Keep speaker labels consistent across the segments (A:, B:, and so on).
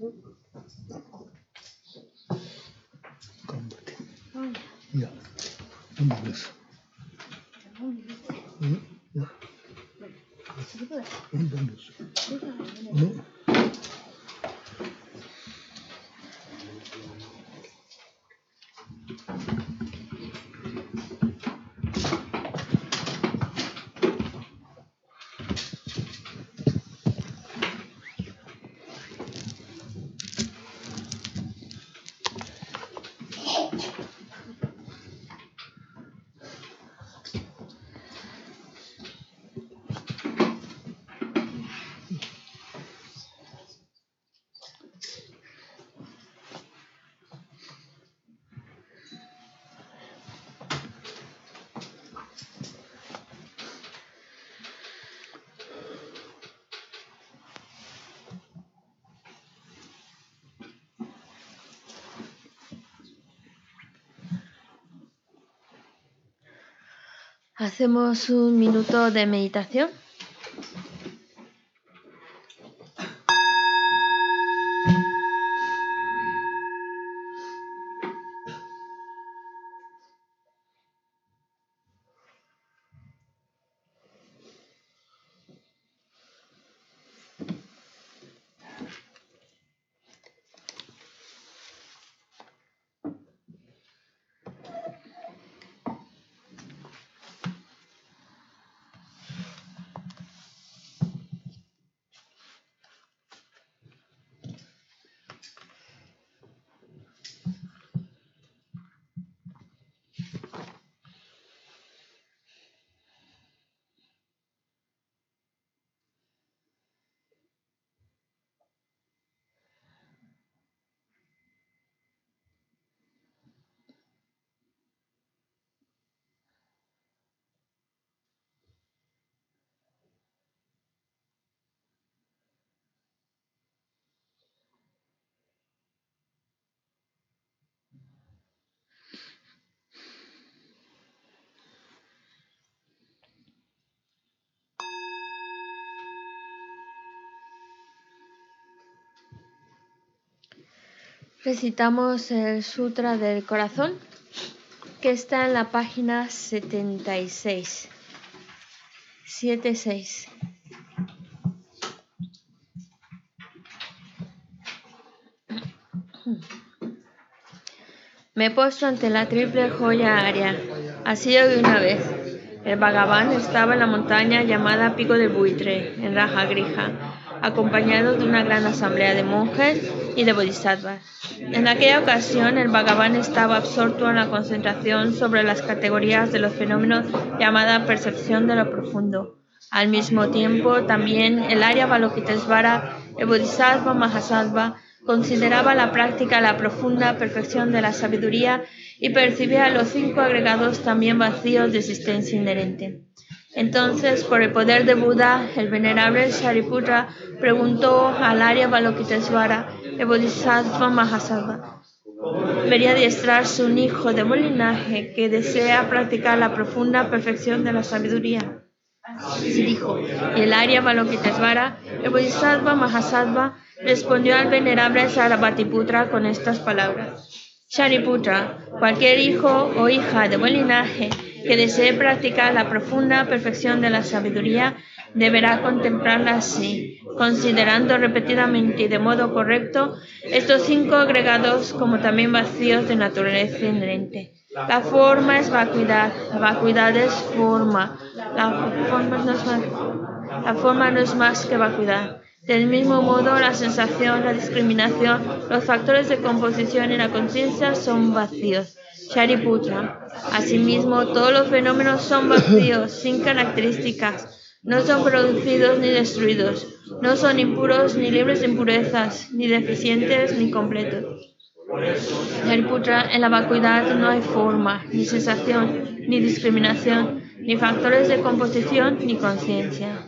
A: 頑張って。いや、今です？うん、いや。うん、ます？
B: Hacemos un minuto de meditación. Recitamos el Sutra del Corazón que está en la página 76. 76. Me he puesto ante la triple joya área. Así de una vez. El Bhagavan estaba en la montaña llamada Pico de Buitre, en Raja Grija, acompañado de una gran asamblea de monjes y de bodhisattvas. En aquella ocasión, el Bhagavan estaba absorto en la concentración sobre las categorías de los fenómenos llamada percepción de lo profundo. Al mismo tiempo, también el Arya Balokitesvara, el Bodhisattva Mahasattva, consideraba la práctica la profunda perfección de la sabiduría y percibía los cinco agregados también vacíos de existencia inherente. Entonces, por el poder de Buda, el venerable Shariputra preguntó al Arya Balokitesvara, el Bodhisattva Mahasattva, ¿vería adiestrarse un hijo de buen linaje que desea practicar la profunda perfección de la sabiduría? Dijo, y el Arya Balokitesvara, el Bodhisattva Mahasattva, respondió al venerable Sarabhatiputra con estas palabras. Shariputra, cualquier hijo o hija de buen linaje que desee practicar la profunda perfección de la sabiduría deberá contemplarla así, considerando repetidamente y de modo correcto estos cinco agregados como también vacíos de naturaleza inherente. La forma es vacuidad, la vacuidad es forma, la forma no es más, la forma no es más que vacuidad. Del mismo modo, la sensación, la discriminación, los factores de composición y la conciencia son vacíos. Shariputra. Asimismo, todos los fenómenos son vacíos, sin características. No son producidos ni destruidos. No son impuros ni libres de impurezas, ni deficientes ni completos. Shariputra, en la vacuidad no hay forma, ni sensación, ni discriminación, ni factores de composición, ni conciencia.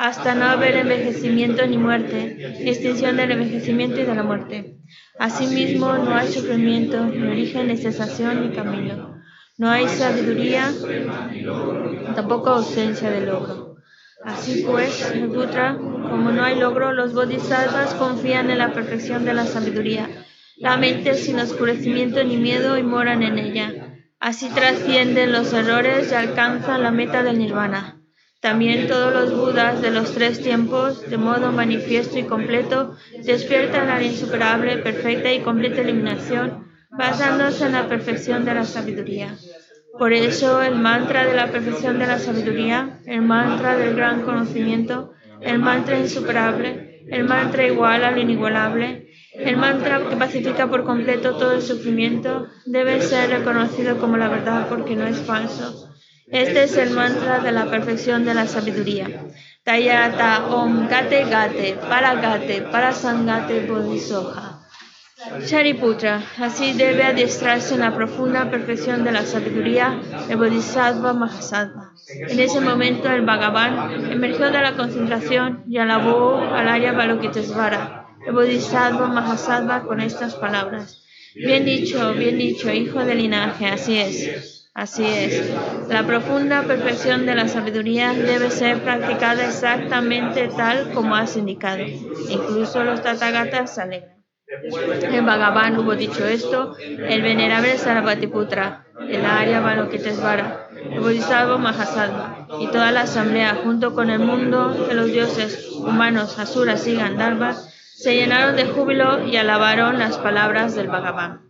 B: hasta no haber envejecimiento ni muerte, ni extinción del envejecimiento y de la muerte. Asimismo, no hay sufrimiento, ni origen, ni cesación, ni camino. No hay sabiduría, tampoco ausencia de logro. Así pues, Putra, como no hay logro, los bodhisattvas confían en la perfección de la sabiduría. La mente sin oscurecimiento ni miedo y moran en ella. Así trascienden los errores y alcanzan la meta del nirvana. También todos los Budas de los tres tiempos, de modo manifiesto y completo, despiertan a la insuperable, perfecta y completa iluminación, basándose en la perfección de la sabiduría. Por eso el mantra de la perfección de la sabiduría, el mantra del gran conocimiento, el mantra insuperable, el mantra igual al inigualable, el mantra que pacifica por completo todo el sufrimiento, debe ser reconocido como la verdad porque no es falso este es el mantra de la perfección de la sabiduría. Tayata Om Gate Gate Para Gate Para Sangate Bodhisoha. Shariputra, así debe adiestrarse en la profunda perfección de la sabiduría el Bodhisattva Mahasattva. En ese momento el Bhagavan emergió de la concentración y alabó al Arya Balokitesvara, el Bodhisattva Mahasattva, con estas palabras. Bien dicho, bien dicho, hijo del linaje, así es. Así es, la profunda perfección de la sabiduría debe ser practicada exactamente tal como has indicado. Incluso los Tathagatas se alegran. El Bhagavan hubo dicho esto, el venerable Sarabhatiputra, el Arya Balokitesvara, el Bodhisattva Mahasattva y toda la asamblea junto con el mundo de los dioses humanos, asuras y gandharvas se llenaron de júbilo y alabaron las palabras del Bhagavan.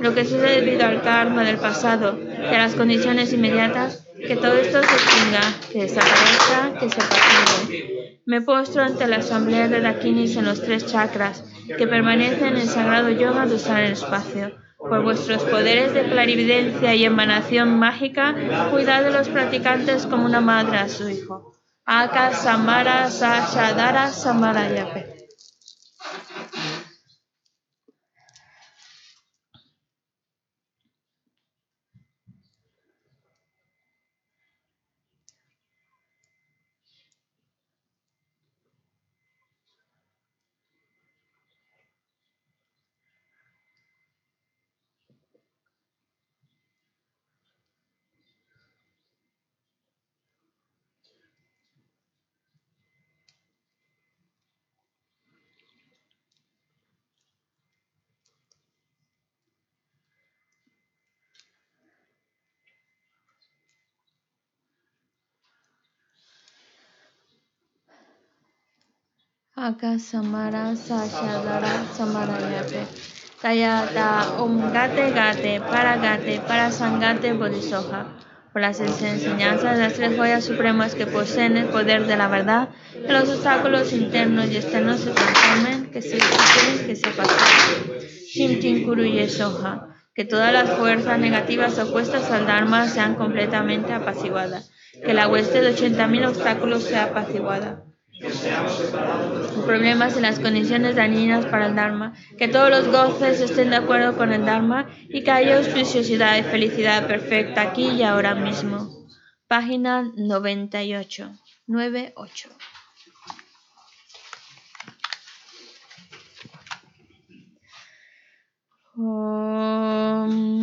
B: lo que sucede debido al karma del pasado y a las condiciones inmediatas, que todo esto se extinga, que desaparezca, que se apague. Me postro ante la asamblea de Dakinis en los tres chakras, que permanecen en el sagrado yoga de usar el espacio. Por vuestros poderes de clarividencia y emanación mágica, cuidad de los practicantes como una madre a su hijo. Aka Samara Sashadara Samara Yape. Aka Samara Sashadara Samarayape. Tayata Om Gate Gate Para Gate Para Sangate Bodhisoha. Por las enseñanzas de las tres joyas supremas que poseen el poder de la verdad, que los obstáculos internos y externos se transformen, que se quiten, que se pasen. Shimtin Kuru Yesoha. Que todas las fuerzas negativas opuestas al Dharma sean completamente apaciguadas. Que la hueste de 80.000 obstáculos sea apaciguada problemas y las condiciones dañinas para el Dharma, que todos los goces estén de acuerdo con el Dharma y que haya auspiciosidad y felicidad perfecta aquí y ahora mismo. Página 98. 98. Ram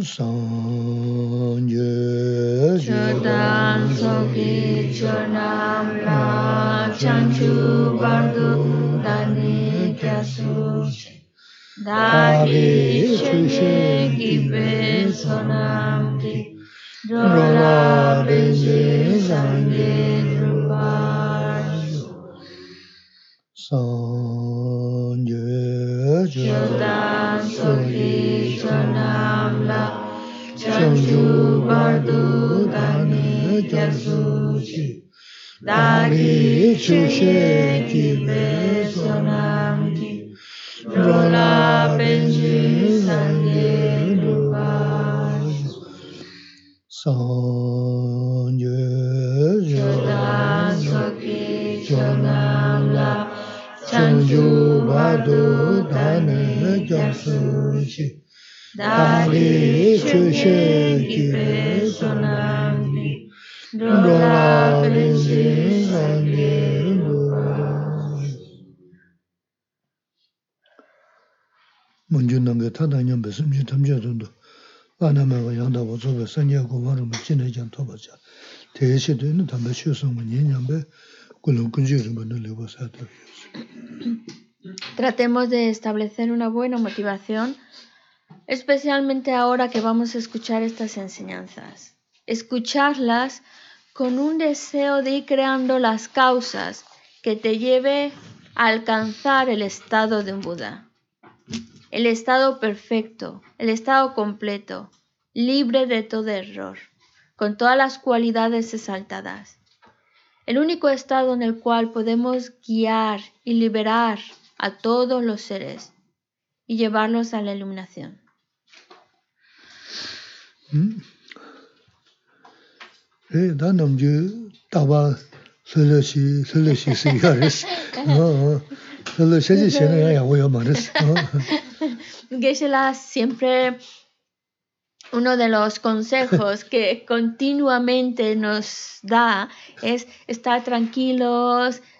A: Sanje
B: Chodan Soki Chonam La Chanchu Bardu Dani Kyasu Dagi Chushe Gibe Sonam Ki Rola Benji Sange Drubash
A: Sanje
B: Chodan Soki Chonam 주주 말도 다니 결수지 나리 주시기 외소남기
A: 롤라 벤지
B: 산리루바 선유조다 석기 전함라 찬주바도 다니 결수지 Ki Rola Benji Sange Drubash
A: 문주 능게 타다년 베스미 탐자도도 아나마가 양다고 저거 선녀 고마를 진해 좀 도바자 대시되는 담배 쉬어서면 년년배 꿀은 근지를 만들 레버사도
B: Tratemos de establecer una buena motivación, especialmente ahora que vamos a escuchar estas enseñanzas. Escucharlas con un deseo de ir creando las causas que te lleve a alcanzar el estado de un Buda. El estado perfecto, el estado completo, libre de todo error, con todas las cualidades exaltadas. El único estado en el cual podemos guiar y liberar a todos los seres y llevarlos a la iluminación.
A: Mm. Eh,
B: Geshe-la siempre uno de los consejos que continuamente nos da es estar tranquilos,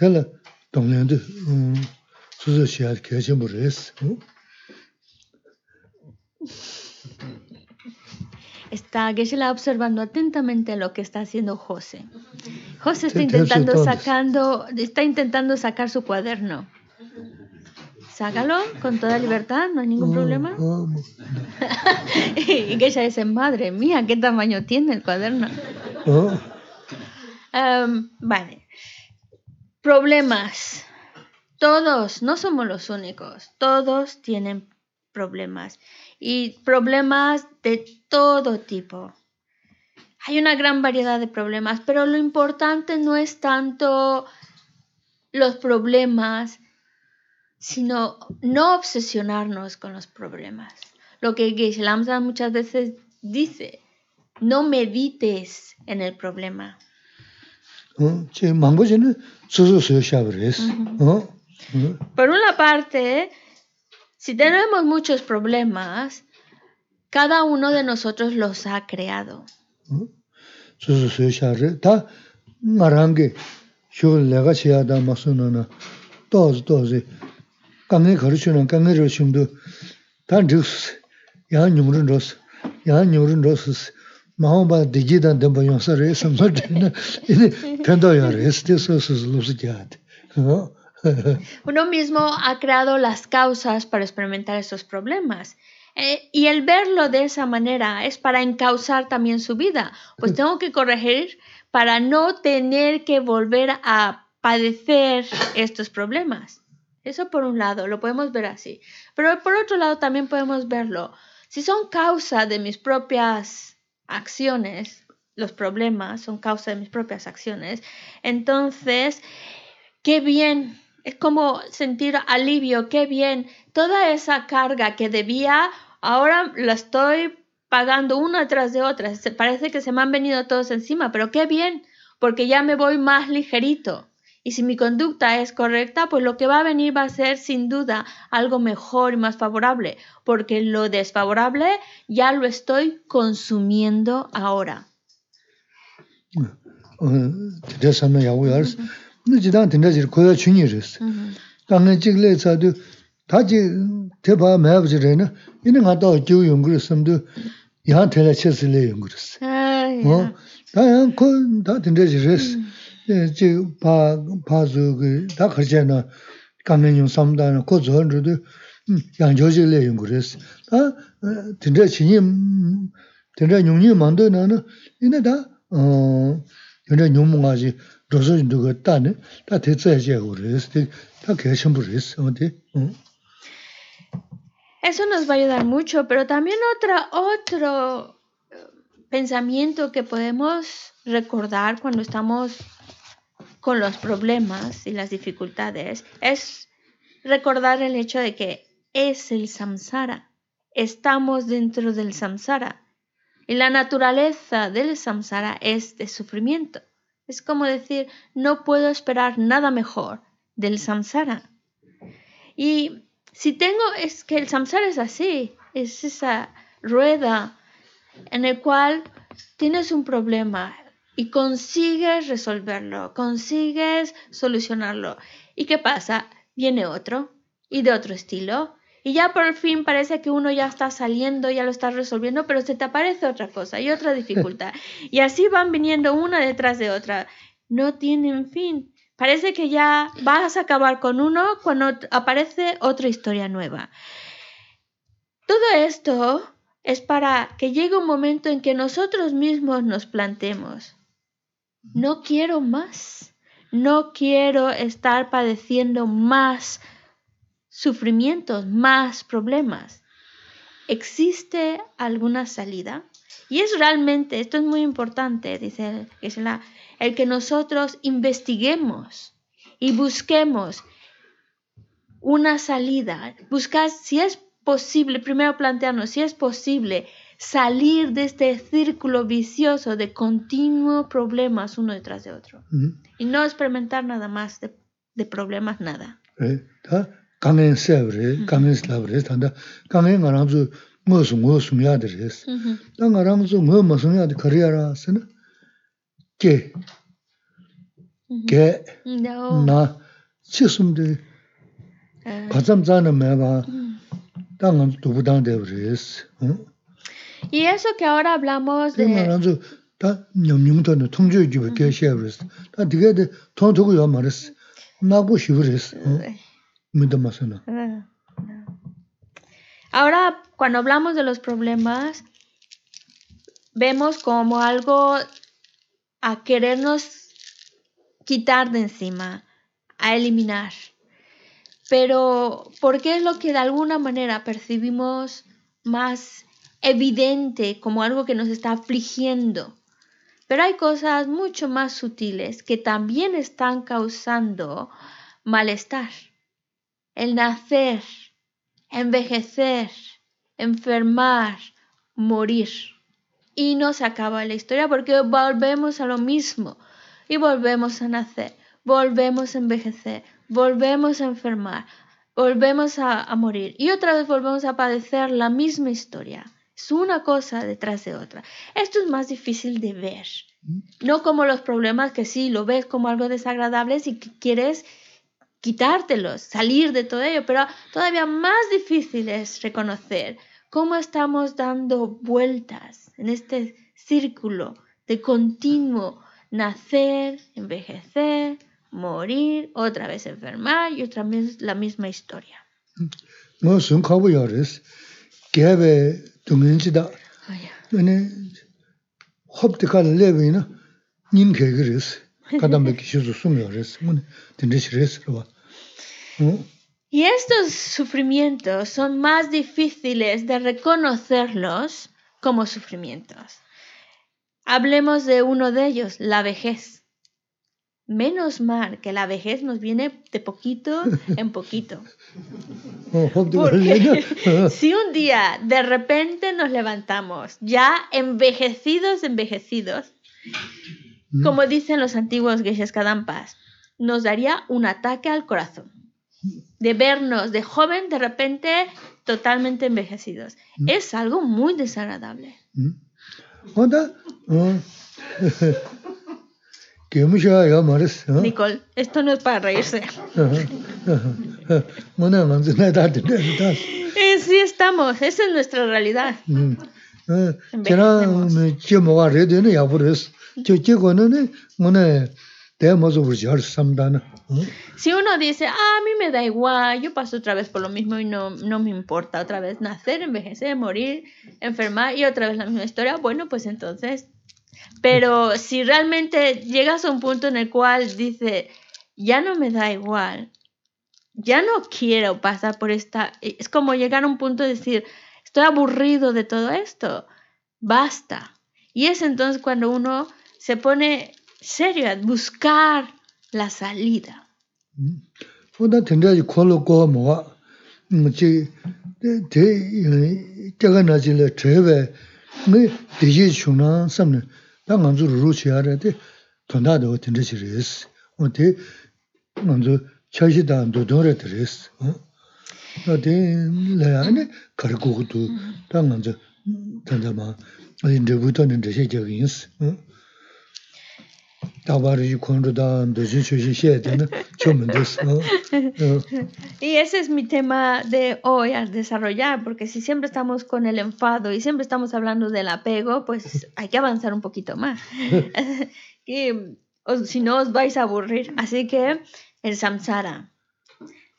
A: tēla.
B: Está Geshe-la observando atentamente lo que está haciendo José. José está intentando sacando, está intentando sacar su cuaderno. Sácalo con toda libertad, no hay ningún problema. y Geshe dice, madre mía, qué tamaño tiene el cuaderno. Vale. Problemas. Todos, no somos los únicos. Todos tienen problemas. Y problemas de todo tipo. Hay una gran variedad de problemas, pero lo importante no es tanto los problemas, sino no obsesionarnos con los problemas. Lo que Geshe muchas veces dice, no medites en el problema. Por una parte, si tenemos muchos problemas, cada uno de nosotros los ha creado.
A: 스스로 샤브레 다 말한 게 쇼를 내가 지하다 마서는 또즈 또즈 강에 거르치는 강에를 심도 단 즉스 야 뉴런 로스 야 뉴런 로스 마음바 디기다 덤바 용서를 섬설되는 이네 편도야를 스테서스 루스기하드 어?
B: Uno mismo ha creado las causas para experimentar esos problemas. Eh, y el verlo de esa manera es para encauzar también su vida. Pues tengo que corregir para no tener que volver a padecer estos problemas. Eso por un lado, lo podemos ver así. Pero por otro lado también podemos verlo. Si son causa de mis propias acciones, los problemas son causa de mis propias acciones, entonces, qué bien. Es como sentir alivio, qué bien. Toda esa carga que debía, ahora la estoy pagando una tras de otra. Parece que se me han venido todos encima, pero qué bien, porque ya me voy más ligerito. Y si mi conducta es correcta, pues lo que va a venir va a ser sin duda algo mejor y más favorable, porque lo desfavorable ya lo estoy consumiendo ahora.
A: 어, 대사는 야고야스 니지단 된다지 고야 주니르스 당에 찍래 자도 다지 대바 매버지래나 이는 가다 교용 그랬음도 야 대라 쳤을래 용 그랬어
B: Ay,
A: 어 다양 그다 된다지 그랬어 제바 바주 그다 그잖아 강연용 삼다는 고전으로도 양조질래 용 그랬어 다 된다 진이 된다 용이 만드나는 이네다 어 근데 용몽아지 로서 누가 따네 다 대처해야 그랬어 다 개심 그랬어 어디 응
B: Eso nos va a ayudar mucho, pero también otra, otro eh, pensamiento que podemos recordar cuando estamos con los problemas y las dificultades es recordar el hecho de que es el samsara. Estamos dentro del samsara. Y la naturaleza del samsara es de sufrimiento. Es como decir, no puedo esperar nada mejor del samsara. Y si tengo, es que el samsara es así, es esa rueda en el cual tienes un problema y consigues resolverlo, consigues solucionarlo. ¿Y qué pasa? Viene otro y de otro estilo. Y ya por fin parece que uno ya está saliendo, ya lo está resolviendo, pero se te aparece otra cosa y otra dificultad. Y así van viniendo una detrás de otra. No tienen fin. Parece que ya vas a acabar con uno cuando aparece otra historia nueva. Todo esto es para que llegue un momento en que nosotros mismos nos plantemos, no quiero más, no quiero estar padeciendo más sufrimientos, más problemas. ¿Existe alguna salida? Y es realmente, esto es muy importante, dice Gisela, el que nosotros investiguemos y busquemos una salida, buscar si es posible, primero plantearnos si es posible salir de este círculo vicioso de continuos problemas uno detrás de otro. Y no experimentar nada más de, de problemas, nada. Y eso que ahora hablamos de...
A: 다 냠냠도는 통주 주고 계셔버렸어. 다 되게 통통고 요 말했어. 나고 싶어졌어. 믿어 마서나.
B: Ahora, cuando hablamos de los problemas, vemos como algo a querernos quitar de encima, a eliminar. Pero, ¿por qué es lo que de alguna manera percibimos más evidente como algo que nos está afligiendo? Pero hay cosas mucho más sutiles que también están causando malestar. El nacer, envejecer, enfermar, morir. Y no se acaba la historia porque volvemos a lo mismo y volvemos a nacer, volvemos a envejecer, volvemos a enfermar, volvemos a, a morir y otra vez volvemos a padecer la misma historia. Es una cosa detrás de otra. Esto es más difícil de ver. No como los problemas que sí lo ves como algo desagradable y que quieres quitártelos, salir de todo ello, pero todavía más difícil es reconocer cómo estamos dando vueltas en este círculo de continuo nacer, envejecer, morir, otra vez enfermar y otra vez la misma historia. Y estos sufrimientos son más difíciles de reconocerlos como sufrimientos. Hablemos de uno de ellos, la vejez. Menos mal que la vejez nos viene de poquito en poquito. si un día de repente nos levantamos ya envejecidos, envejecidos, mm. como dicen los antiguos Geshes Kadampas, nos daría un ataque al corazón. De vernos de joven de repente totalmente envejecidos. Mm. Es algo muy desagradable. Mm. Nicole, esto no es para reírse. eh, sí estamos, esa es nuestra realidad. Si uno dice, ah, a mí me da igual, yo paso otra vez por lo mismo y no, no me importa otra vez nacer, envejecer, morir, enfermar y otra vez la misma historia, bueno, pues entonces pero si realmente llegas a un punto en el cual dice, ya no me da igual, ya no quiero pasar por esta, es como llegar a un punto de decir, estoy aburrido de todo esto, basta. Y es entonces cuando uno se pone serio a buscar la salida.
A: 다 먼저 루루 치아래데 돈다도 된지시리스 어.디 먼저 차시다 도도래 드레스 어.디 레안에 가르고도 다 먼저 단자마 아.니 데부터는 데시적인스 응
B: Y ese es mi tema de hoy al desarrollar, porque si siempre estamos con el enfado y siempre estamos hablando del apego, pues hay que avanzar un poquito más. y, si no, os vais a aburrir. Así que el samsara,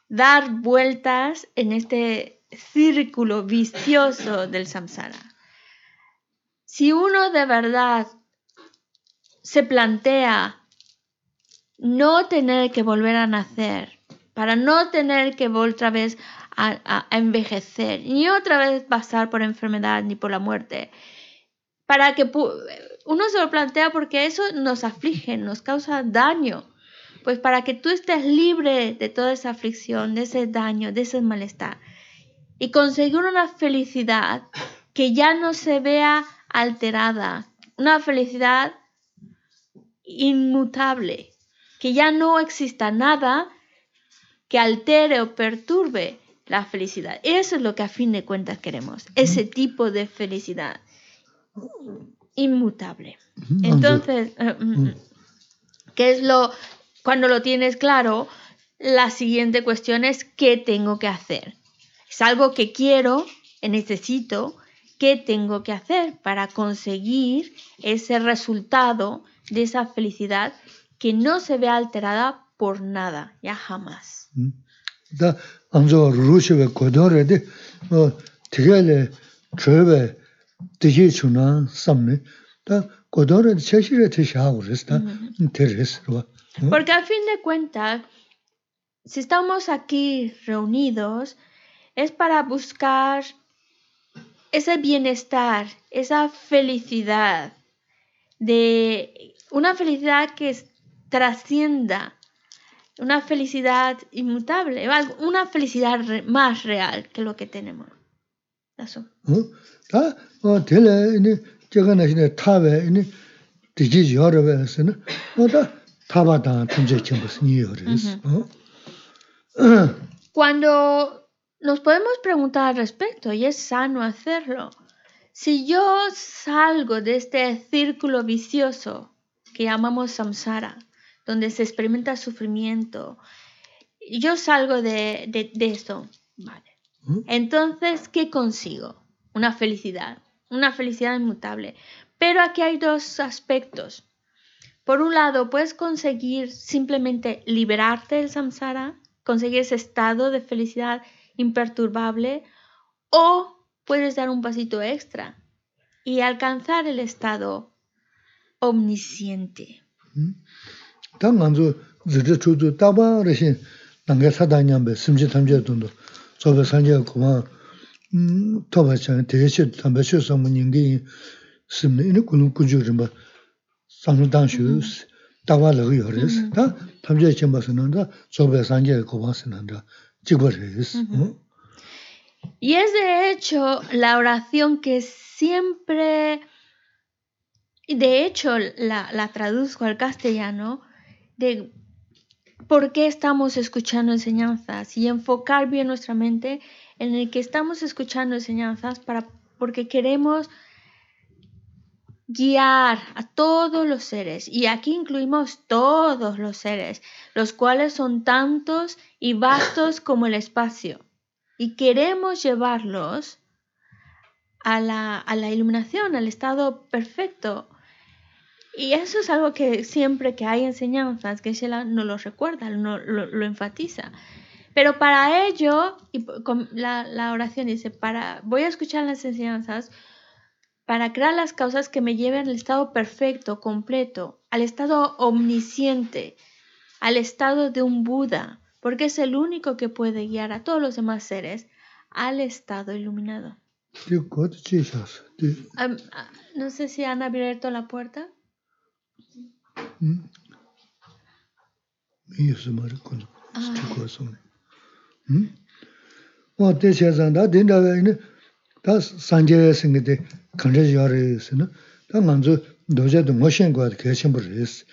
B: dar vueltas en este círculo vicioso del samsara. Si uno de verdad se plantea no tener que volver a nacer, para no tener que otra vez a, envejecer, ni otra vez pasar por enfermedad ni por la muerte, para que uno se lo plantea porque eso nos aflige, nos causa daño. Pues para que tú estés libre de toda esa aflicción, de ese daño, de ese malestar. Y conseguir una felicidad que ya no se vea alterada. Una felicidad inmutable, que ya no exista nada que altere o perturbe la felicidad. Eso es lo que a fin de cuentas queremos, ese tipo de felicidad inmutable. Entonces, eh, mm, ¿qué es lo, cuando lo tienes claro, la siguiente cuestión es qué tengo que hacer? Es algo que quiero, necesito, qué tengo que hacer para conseguir ese resultado de esa felicidad que no se ve alterada por nada, ya jamás.
A: Da anzo rushwe kodore de tigele chöbe diji chuna samne da kodore cheshire te shagures da teres ro.
B: Porque al fin de cuentas, si estamos aquí reunidos, es para buscar ese bienestar, esa felicidad, de una felicidad que trascienda, una felicidad inmutable, una felicidad más real que lo que tenemos. Eso. Cuando nos podemos preguntar al respecto, y es sano hacerlo, si yo salgo de este círculo vicioso que llamamos samsara, donde se experimenta sufrimiento, yo salgo de, de, esto, vale. Entonces, ¿qué consigo? Una felicidad, una felicidad inmutable. Pero aquí hay dos aspectos. Por un lado, puedes conseguir simplemente liberarte del samsara, conseguir ese estado de felicidad imperturbable, o puedes dar un pasito extra y alcanzar el estado omnisciente. Y es de hecho la oración que siempre, de hecho la, la traduzco al castellano, de por qué estamos escuchando enseñanzas y enfocar bien nuestra mente en el que estamos escuchando enseñanzas para, porque queremos guiar a todos los seres, y aquí incluimos todos los seres, los cuales son tantos y vastos como el espacio, y queremos llevarlos a la, a la iluminación, al estado perfecto. Y eso es algo que siempre que hay enseñanzas, que Shela no lo recuerda, no, lo, enfatiza. Pero para ello, y la, la oración dice, para, voy a escuchar las enseñanzas para crear las causas que me lleven al estado perfecto, completo, al estado omnisciente, al estado de un Buda, porque es el único que puede guiar a todos los demás seres al estado iluminado. Ah, no sé si han abierto la puerta.
A: 다 산제 생게데 간제 요르스나 다 만주 도제도 모션 거도 계신 버리스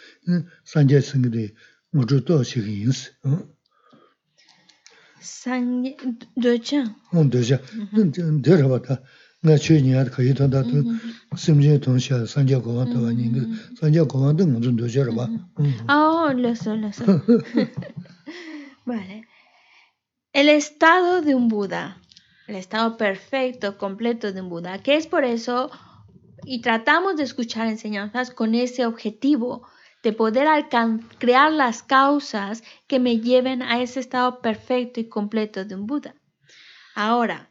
A: 산제 생게데 모주도 시기인스 어
B: 산제 도자
A: 어 도자 데려봐다
B: vale. El estado de un buda. El estado perfecto completo de un buda. Que es por eso y tratamos de escuchar enseñanzas con ese objetivo de poder crear las causas que me lleven a ese estado perfecto y completo de un buda. Ahora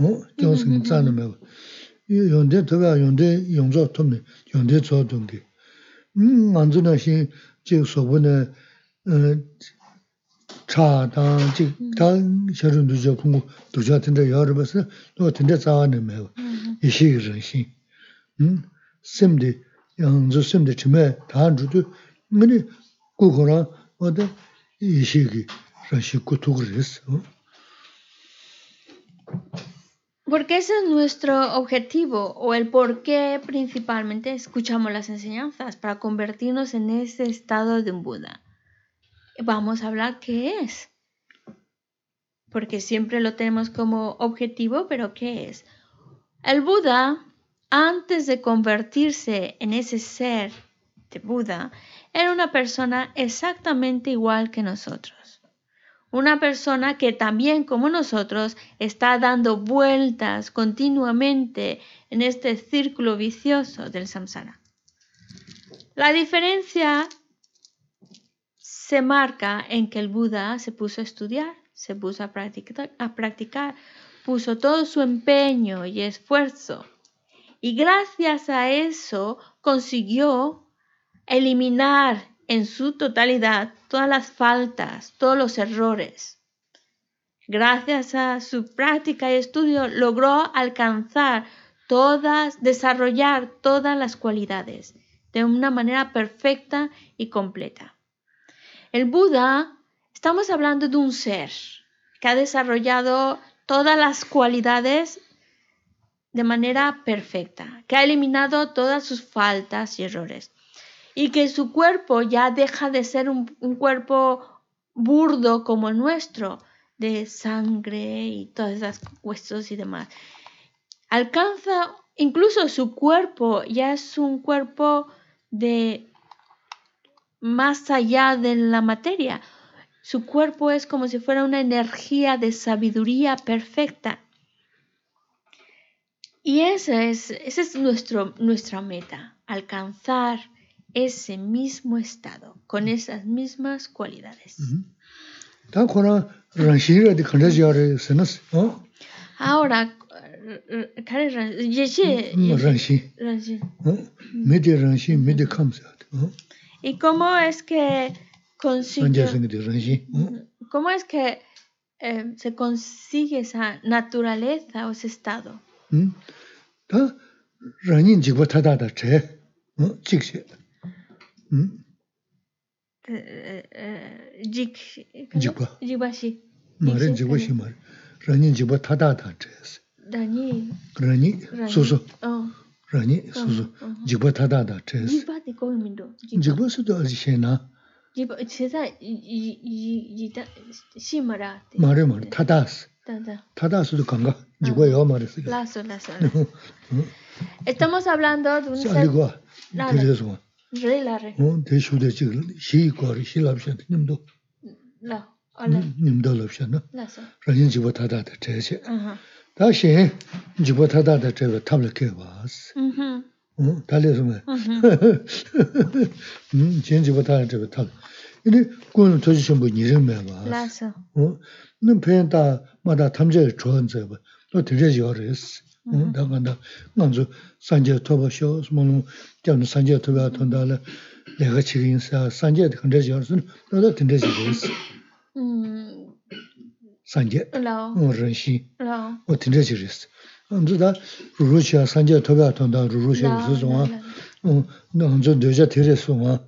A: 어 존슨 자는 매봐 이 연대 더가 연대 용조 통네 연대 조동게 음 만주는 신 지금 소분에 어 cha dang jik dang xiarun du jia kungu du jia tinda yawar basa nuwa tinda tsawa na mewa ishi ki rin xin simdi yang zu simdi chime taan zhudu ngani gu kurang wada ishi ki rin xin ku tuk ris
B: Porque ese es nuestro objetivo o el por qué principalmente escuchamos las enseñanzas, para convertirnos en ese estado de un Buda. Vamos a hablar qué es. Porque siempre lo tenemos como objetivo, pero ¿qué es? El Buda, antes de convertirse en ese ser de Buda, era una persona exactamente igual que nosotros una persona que también como nosotros está dando vueltas continuamente en este círculo vicioso del samsara. La diferencia se marca en que el Buda se puso a estudiar, se puso a practicar, a practicar puso todo su empeño y esfuerzo y gracias a eso consiguió eliminar en su totalidad todas las faltas, todos los errores. Gracias a su práctica y estudio logró alcanzar todas, desarrollar todas las cualidades de una manera perfecta y completa. El Buda, estamos hablando de un ser que ha desarrollado todas las cualidades de manera perfecta, que ha eliminado todas sus faltas y errores y que su cuerpo ya deja de ser un, cuerpo burdo como el nuestro, de sangre y todas esas huesos y demás. Alcanza, incluso su cuerpo ya es un cuerpo de más allá de la materia. Su cuerpo es como si fuera una energía de sabiduría perfecta. Y esa es, esa es nuestro, nuestra meta, alcanzar ese mismo estado, con esas mismas cualidades. Ahora, ¿Y cómo es que consigue, cómo es que eh, se consigue esa naturaleza o ese estado?
A: jik jikba jikba shi mare jikba shi mare rani jikba tada ta chayas rani rani susu rani susu jikba tada ta chayas jikba di kowe mendo jikba su to azi shen na jikba chesa jita shi mara mare mare tada si tada su to kanga jikba yo mare si laso laso
B: estamos hablando de un ser
A: rei la rei. O, de shu de chik shi kwa ri, shi lab shan, nimdo. La, ala. Nimdo lab shan, na. La so. Rangin jibwa tada da chay che. Uh-huh. Da shi, jibwa tada da chay wa tamla ke waas. Da le su mm-hmm. mm-hmm. mm, me. Jen jibwa tada da chay wa tamla. Ini kuwa tochi shenpo nirin me waas. La so. Nim peyan da ma da tamze chuan zay wa, lo tere jiwa rei si. 다간다. 먼저 산제 토바쇼 스모노 때문에 산제 토바 톤달레 내가 지금 인사 산제 근데 저는 너도 근데 지금 음. 산제 어른시. 어 근데 지금 먼저 다 루루시아 산제 토바 톤다. 루루시아 수송아 음 먼저 되자 되레송아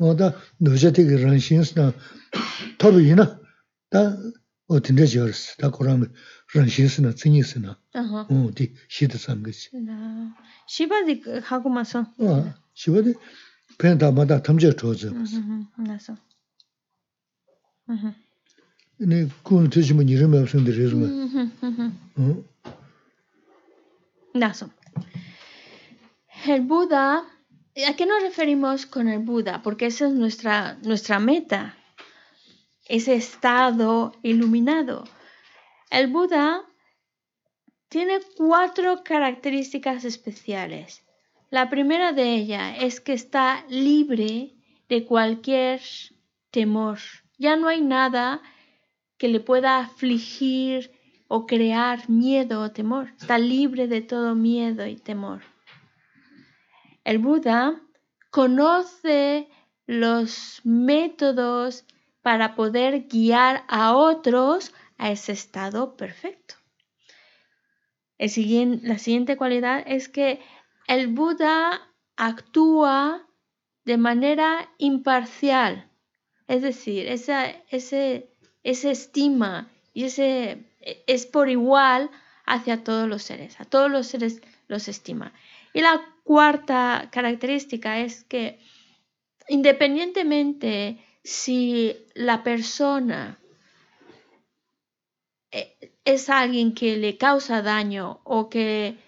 A: 어다 되자 되게 런신스나 토비나 다 어딘데 저스 다 그러면 rān xī sī na, cī ngī sī na. 어, 디 시드 삼겠지.
B: 나. 시바디 하고 마서.
A: 어, 시바디 펜다마다 탐제 줘줘.
B: 음, 나서. 음.
A: 네, 군 드시면 이름이 없는데 그래서. 어?
B: Naso. El Buda, ¿a qué nos referimos con el Buda? Porque esa es nuestra, nuestra meta, ese estado iluminado. El Buda tiene cuatro características especiales. La primera de ellas es que está libre de cualquier temor. Ya no hay nada que le pueda afligir o crear miedo o temor. Está libre de todo miedo y temor. El Buda conoce los métodos para poder guiar a otros a ese estado perfecto la siguiente cualidad es que el Buda actúa de manera imparcial. Es decir, esa, ese, ese estima y ese es por igual hacia todos los seres, a todos los seres los estima. Y la cuarta característica es que independientemente si la persona es alguien que le causa daño o que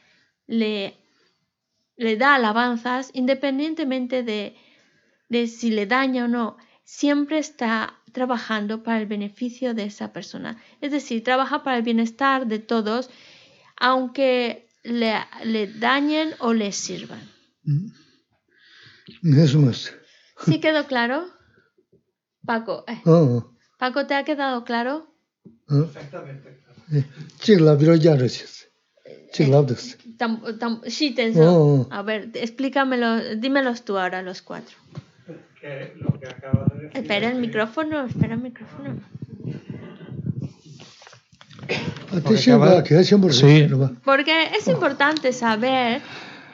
B: le, le da alabanzas, independientemente de, de si le daña o no, siempre está trabajando para el beneficio de esa persona. Es decir, trabaja para el bienestar de todos, aunque le, le dañen o le sirvan. ¿Sí quedó claro? Paco. eh,
A: 어,
B: Paco, ¿te ha quedado claro?
A: Chik
B: labiro ya sí,
A: eh,
B: A ver, explícamelo, dímelos tú ahora los cuatro. Espera el micrófono, espera el micrófono. Porque es importante saber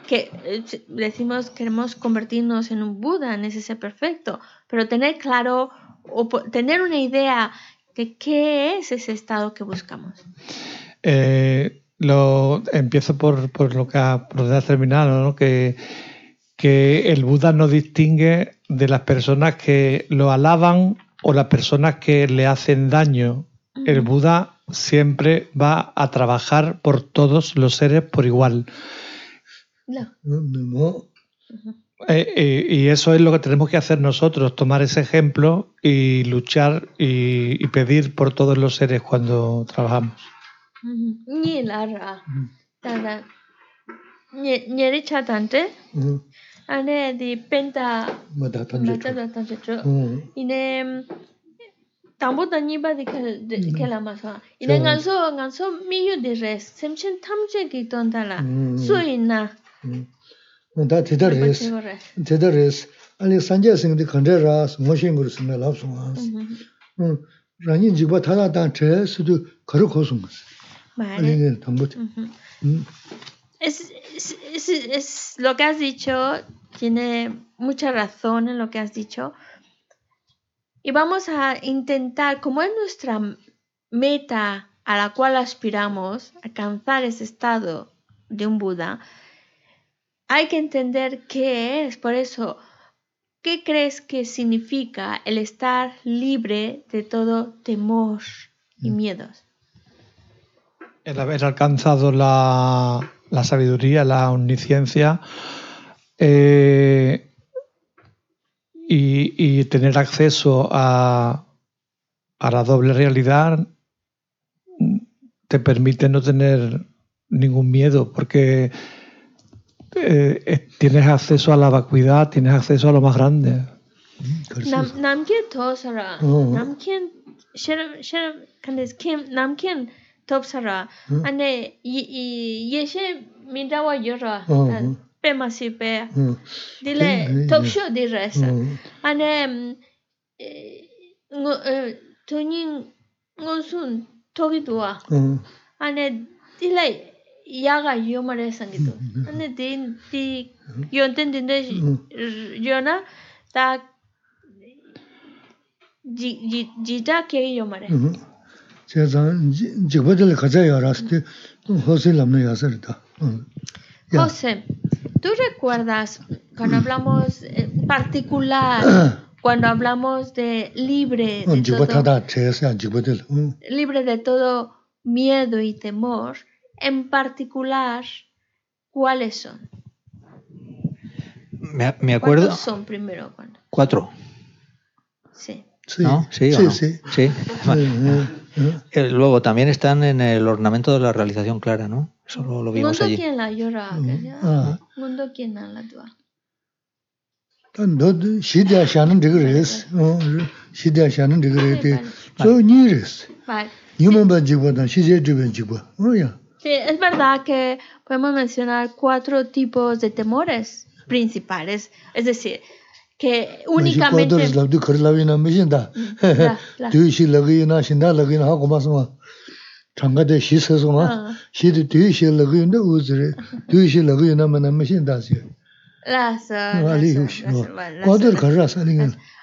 B: que eh, decimos queremos convertirnos en un Buda, en ese perfecto, pero tener claro o tener una idea de qué es ese estado que buscamos.
C: Eh, lo, empiezo por, por lo que ha, por donde has terminado, ¿no? que, que el Buda no distingue de las personas que lo alaban o las personas que le hacen daño. El. Buda siempre va a trabajar por todos los seres por igual.
B: No.
A: 뭐
C: eh, eh, y eso es lo que tenemos que hacer nosotros, tomar ese ejemplo y luchar y, pedir por todos los seres cuando trabajamos.
A: 다 대달했어. 대달했어. 아니 산재생도 건져라 모신 걸 쓰면 lap송아. 응. 라니 지바 타다다 제스도 거르고 선 거.
B: Vale.
A: 아니 담보.
B: Ujú.
A: 음.
B: Es, es, es, es- lo que has dicho tiene mucha razón en lo que has dicho. Y vamos a intentar, como es nuestra meta a la cual aspiramos, alcanzar ese estado de un Buda, hay que entender qué es. Por eso, ¿qué crees que significa el estar libre de todo temor y miedos?
C: el haber alcanzado la, la sabiduría, la omnisciencia eh, y, y tener acceso a, a la doble realidad mm, te permite no tener ningún miedo porque eh, eh, tienes acceso a la vacuidad, tienes acceso a lo más grande.
B: Mm, Nam, namken tosara, oh. namken, şerem, şerem, kandes
A: kim, namken
B: topsara, mm. anne, yeşe
A: mindawa
B: yora, oh,
A: oh. Eh,
B: pe masi pe, mm. dile
A: topşo
B: diresa, oh. anne, tonin ngosun toki dua, anne, dile, yaga yo mare sangi to
A: ane din di yon ten yo na ta ji ji ji yo mare che zan ji bodel khaja yo raste hose lamne
B: José, ¿tú recuerdas cuando hablamos en particular cuando hablamos de libre de todo, libre de todo miedo y temor? en particular, ¿cuáles son?
D: Me, me acuerdo.
B: ¿Cuántos son primero? Cuando?
D: Cuatro,
B: Sí.
A: Sí.
D: ¿no? Sí, o
A: sí,
D: no?
A: sí.
D: Sí.
A: 응, 응.
D: Eh, Luego también están en el ornamento de la realización clara, ¿no? Eso lo, lo vimos
B: Mundo
D: allí.
B: quien la llora, que
A: 응.
B: sea,
A: 아.
B: mundo quien la la tua.
A: 너 시대야 샤는 되게 그랬어. 어. 시대야 샤는 되게
B: Vale,
A: 그랬대.
B: vale.
A: 저 니랬어.
B: Vale.
A: 유명한 지보다 시제 주변 지보. 어야.
B: Sí, es verdad que podemos mencionar cuatro tipos de temores principales, es decir, que únicamente... Las, mm,
A: ah.
B: las,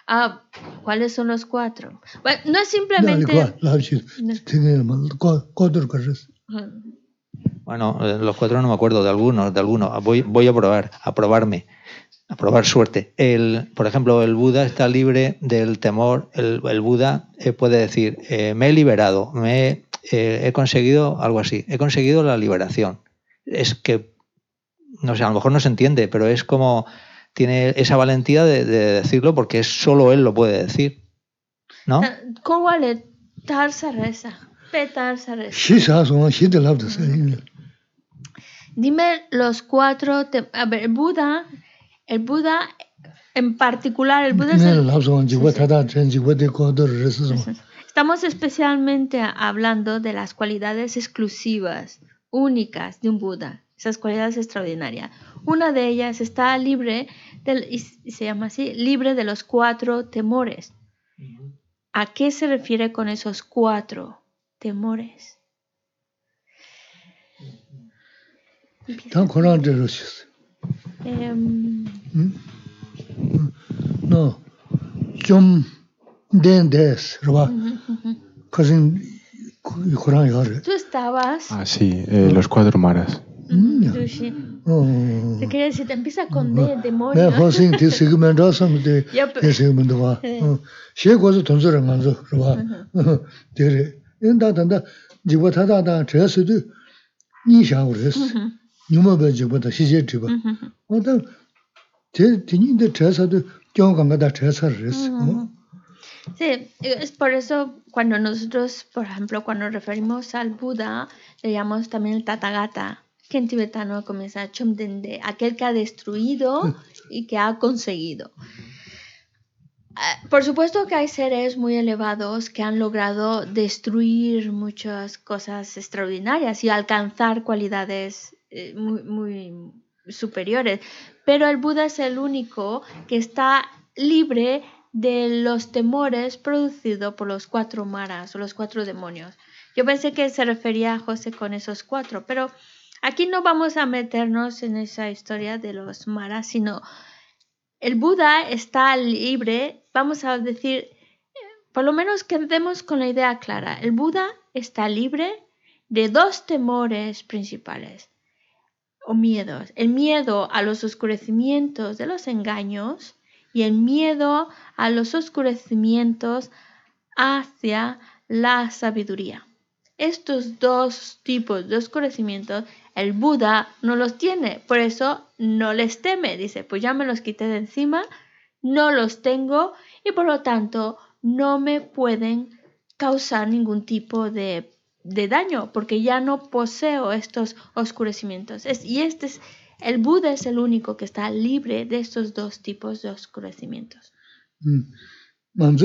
B: Ah, ¿cuáles son los cuatro? Bueno, no es simplemente...
D: Bueno, eh, los cuatro no me acuerdo de algunos, de algunos. Voy, voy a probar, a probarme, a probar suerte. El, por ejemplo, el Buda está libre del temor. El, el Buda eh, puede decir, eh, me he liberado, me he, eh, he conseguido algo así, he conseguido la liberación. Es que, no sé, a lo mejor no se entiende, pero es como tiene esa valentía de, de decirlo porque es solo él lo puede decir, ¿no?
B: Ta- ¿Cómo le tarsa reza? Petarsa reza.
A: song shi de lab de sa yin
B: Dime los cuatro. a ver, el Buda, el Buda en particular, el Buda es el- Estamos especialmente hablando de las cualidades exclusivas, únicas de un Buda, esas cualidades extraordinarias. Una de ellas está libre, del, y se llama así, libre de los cuatro temores. ¿A qué se refiere con esos cuatro temores?
A: 다 코로나대로 시스. 음. 노. 좀
B: 된데스,
A: 로바. 그진 코로나 요르.
B: Tú estabas.
E: Ah, sí, eh, los cuatro maras.
B: Te quiere decir, te empieza con D, demonio.
A: Me fue sin ti segmento som de de segmento va. She gozo tonzora manzo, roba. Dere. Enda tanda jibo tada da 제스도 니샤오르스. Su de ni sha wo re
B: Ujú,
A: ni mo be ji wa da shi je ji ba
B: ujú.
A: o da te ti ni de che sa de kyong gang ga da che sa re s
B: Sí, es por eso cuando nosotros, por ejemplo, cuando referimos al Buda, le llamamos también el Tathagata, que en tibetano comienza Chomdende, aquel que ha destruido y que ha conseguido. Ah, Por supuesto que hay seres muy elevados que han logrado destruir muchas cosas extraordinarias y alcanzar cualidades eh, muy, muy superiores, pero el Buda es el único que está libre de los temores producidos por los cuatro maras o los cuatro demonios. Yo pensé que se refería a José con esos cuatro, pero aquí no vamos a meternos en esa historia de los maras, sino el Buda está libre, vamos a decir, por lo menos quedemos con la idea clara, el Buda está libre de dos temores principales o miedos. El miedo a los oscurecimientos de los engaños y el miedo a los oscurecimientos hacia la sabiduría. Estos dos tipos de oscurecimientos el Buda no los tiene, por eso no les teme. Dice, pues ya me los quité de encima, no los tengo y por lo tanto no me pueden causar ningún tipo de, de daño porque ya no poseo estos oscurecimientos. Es- y este es, el Buda es el único que está libre de estos dos tipos de oscurecimientos.
A: man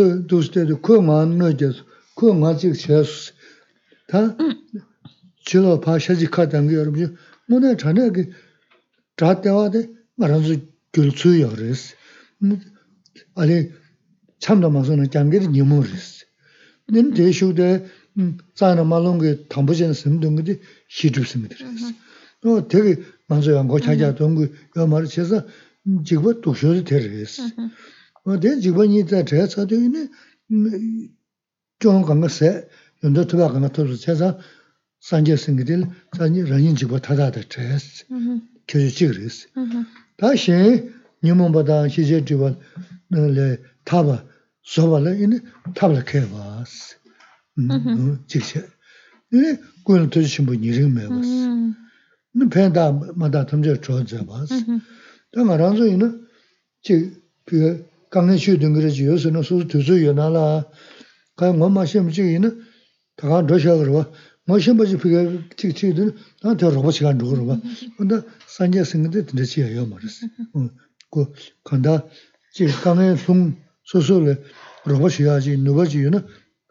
A: zu du ste de ko ma no je ko ma ji che su ta chi lo pa sha ji ka dang ge ru mo na cha ne ge tra te wa de ma ran zu gyul chu yo re s ale cham da ma so na jang ge ni mo re s nin de shu de za na ma long ge tang bu jen sim dong ge de xi zhu sim de re s 어 되게 만서 양고 차자 동구 요 말을 쳐서 지금 또 쇼를 되레스 어 대, 지금이 다 제사도 있네 좀 강가세 연도 투바 강가 투서 제사 산제 생기들 산이 라인 지고 타다다 제스 교주 지그레스 다시 님은보다 시제 지원 네 타바 소발에 있는 타블 케바스 음 직세 네 그걸 드신 분이 이름 매봤어 네 팬다 마다 탐제 좋아져 봤어 또 말한서 있는 지그 강내 쉬던 그러지 요새는 소수 두수 연하라 가 뭐마 심지 있는 다가 러시아 그러 뭐 심지 그게 지지들 나한테 로봇 시간 누구로 봐 근데 산제 생근데 되지 해요 말았어 어그 간다 지 강내 송 소소를 로봇 해야지 누가지 있는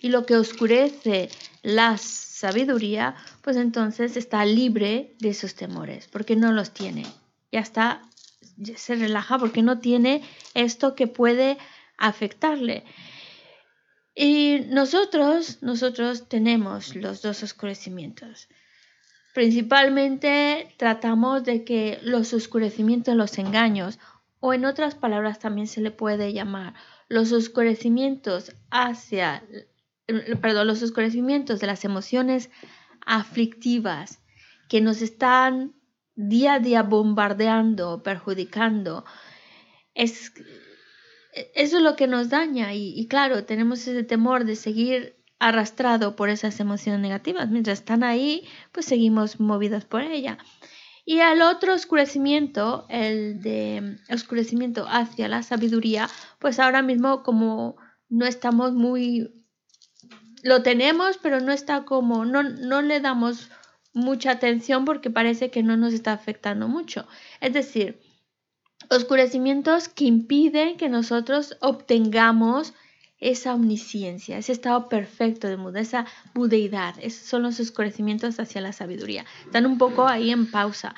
B: y lo que oscurece la sabiduría, pues entonces está libre de esos temores, porque no los tiene. Ya está, se relaja porque no tiene esto que puede afectarle. Y nosotros, nosotros tenemos los dos oscurecimientos. Principalmente tratamos de que los oscurecimientos, los engaños, o en otras palabras también se le puede llamar los oscurecimientos hacia, perdón, los oscurecimientos de las emociones aflictivas que nos están día a día bombardeando, perjudicando, es, eso es lo que nos daña y, y claro, tenemos ese temor de seguir arrastrado por esas emociones negativas. Mientras están ahí, pues seguimos movidos por ella. Y al otro oscurecimiento, el de oscurecimiento hacia la sabiduría, pues ahora mismo como no estamos muy... Lo tenemos, pero no está como, no, no le damos mucha atención porque parece que no nos está afectando mucho. Es decir, oscurecimientos que impiden que nosotros obtengamos esa omnisciencia, ese estado perfecto de Buda, esa budeidad. Esos son los oscurecimientos hacia la sabiduría. Están un poco ahí en pausa.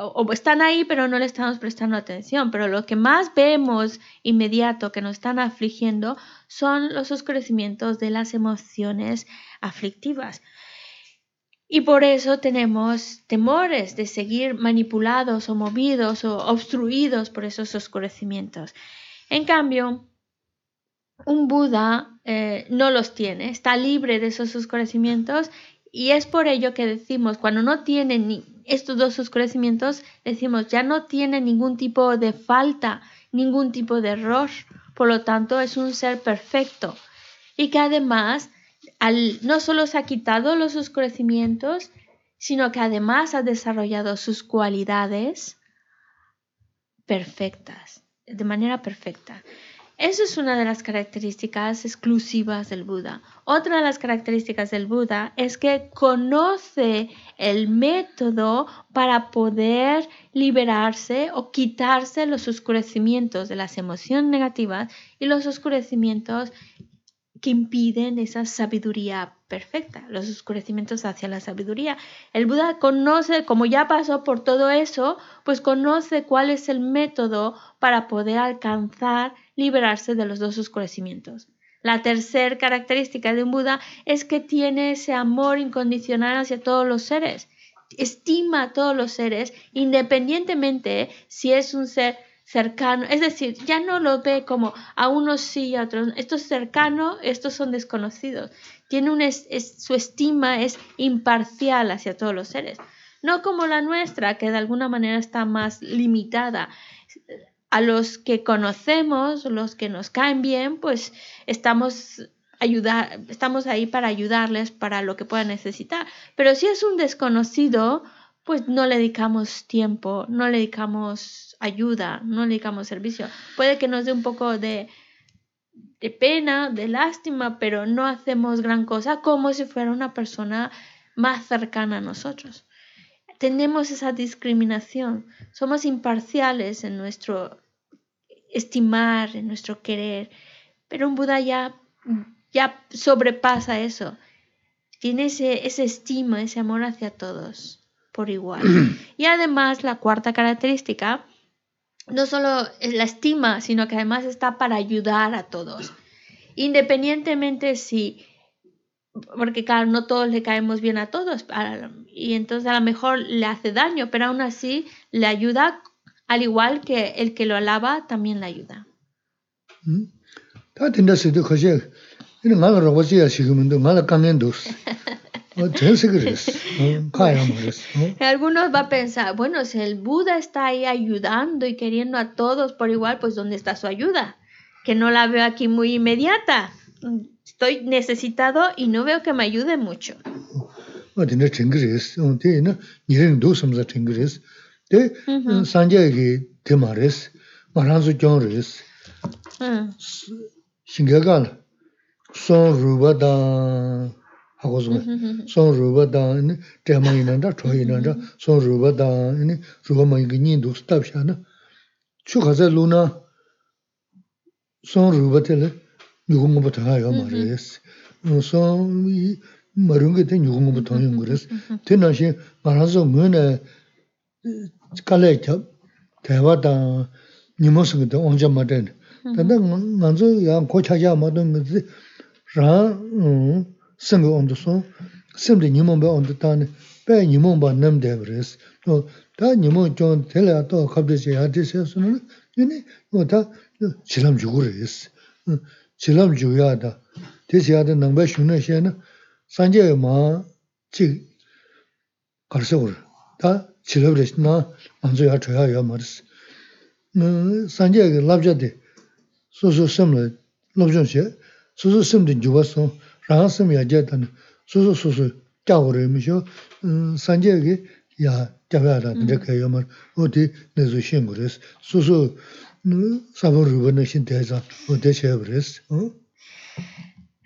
B: O, están ahí, pero no le estamos prestando atención. Pero lo que más vemos inmediato que nos están afligiendo son los oscurecimientos de las emociones aflictivas. Y por eso tenemos temores de seguir manipulados o movidos o obstruidos por esos oscurecimientos. En cambio, un Buda eh, no los tiene, está libre de esos oscurecimientos y es por ello que decimos, cuando no tiene ni estos dos oscurecimientos, decimos, ya no tiene ningún tipo de falta, ningún tipo de error, por lo tanto es un ser perfecto y que además al, no solo se ha quitado los oscurecimientos, sino que además ha desarrollado sus cualidades perfectas, de manera perfecta. Eso es una de las características exclusivas del Buda. Otra de las características del Buda es que conoce el método para poder liberarse o quitarse los oscurecimientos de las emociones negativas y los oscurecimientos que impiden esa sabiduría perfecta, los oscurecimientos hacia la sabiduría. El Buda conoce, como ya pasó por todo eso, pues conoce cuál es el método para poder alcanzar, liberarse de los dos oscurecimientos. La tercera característica de un Buda es que tiene ese amor incondicional hacia todos los seres. Estima a todos los seres, independientemente si es un ser cercano, es decir, ya no lo ve como a unos sí y a otros, esto es cercano, estos son desconocidos. Tiene su estima es imparcial hacia todos los seres, no como la nuestra, que de alguna manera está más limitada. A los que conocemos, los que nos caen bien, pues estamos ayudar, estamos ahí para ayudarles para lo que puedan necesitar. Pero si es un desconocido, pues no le dedicamos tiempo, no le dedicamos ayuda, no le dedicamos servicio. Puede que nos dé un poco de, de pena, de lástima, pero no hacemos gran cosa como si fuera una persona más cercana a nosotros. Tenemos esa discriminación, somos imparciales en nuestro estimar, en nuestro querer, pero un Buda ya, ya sobrepasa eso. Tiene ese, ese estima, ese amor hacia todos por igual. y además la cuarta característica, no solo es la estima, sino que además está para ayudar a todos. Independientemente si, porque claro, no todos le caemos bien a todos, y entonces a lo mejor le hace daño, pero aún así le ayuda, al igual que el que lo alaba también le ayuda. Algunos va a pensar, bueno, si el Buda está ahí ayudando y queriendo a todos por igual, pues ¿dónde está su ayuda? Que no la veo aquí muy inmediata. Estoy necesitado y no veo que me ayude mucho.
A: 하고 좀 손르바다니 대망이난다 저희난다. 손르바다니 저거만이니 독스탑샤나? 추가자 루나. 손르바텔 누군가부터 하여 말이스 손이 머른게 된 누군가부터 하는 거라서 대나시 말아서 뭐네 칼에 대화다. 니모스가 언제 말든 근데 먼저 양 고차자 뭐든 그지. 라 sanga ondu so, simdi nimomba ondu tani, pe nimomba namde varis. Ta nimom chon tela to khabde che yate se suna, yini ta chilam jugu res. Chilam jugu yada, tesi yada nangba shuna she na, sanje ma chik karsa ur. Ta chilam res na manzo ya choya ya maris. Sanje labja de, susu simla labjon she, susu simdi juwa son,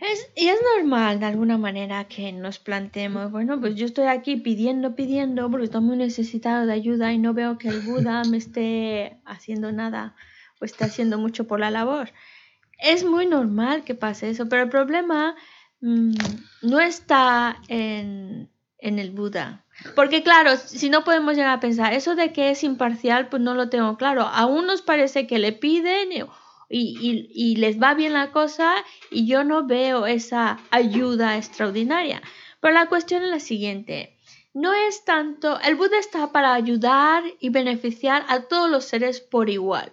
B: Es, y es normal de alguna manera que nos planteemos, bueno, pues yo estoy aquí pidiendo, pidiendo, porque estoy muy necesitado de ayuda y no veo que el Buda me esté haciendo nada o esté haciendo mucho por la labor. Es muy normal que pase eso, pero el problema mm, no está en, en el Buda. Porque claro, si no podemos llegar a pensar, eso de que es imparcial, pues no lo tengo claro. A unos parece que le piden y, y, y les va bien la cosa y yo no veo esa ayuda extraordinaria. Pero la cuestión es la siguiente. No es tanto, el Buda está para ayudar y beneficiar a todos los seres por igual,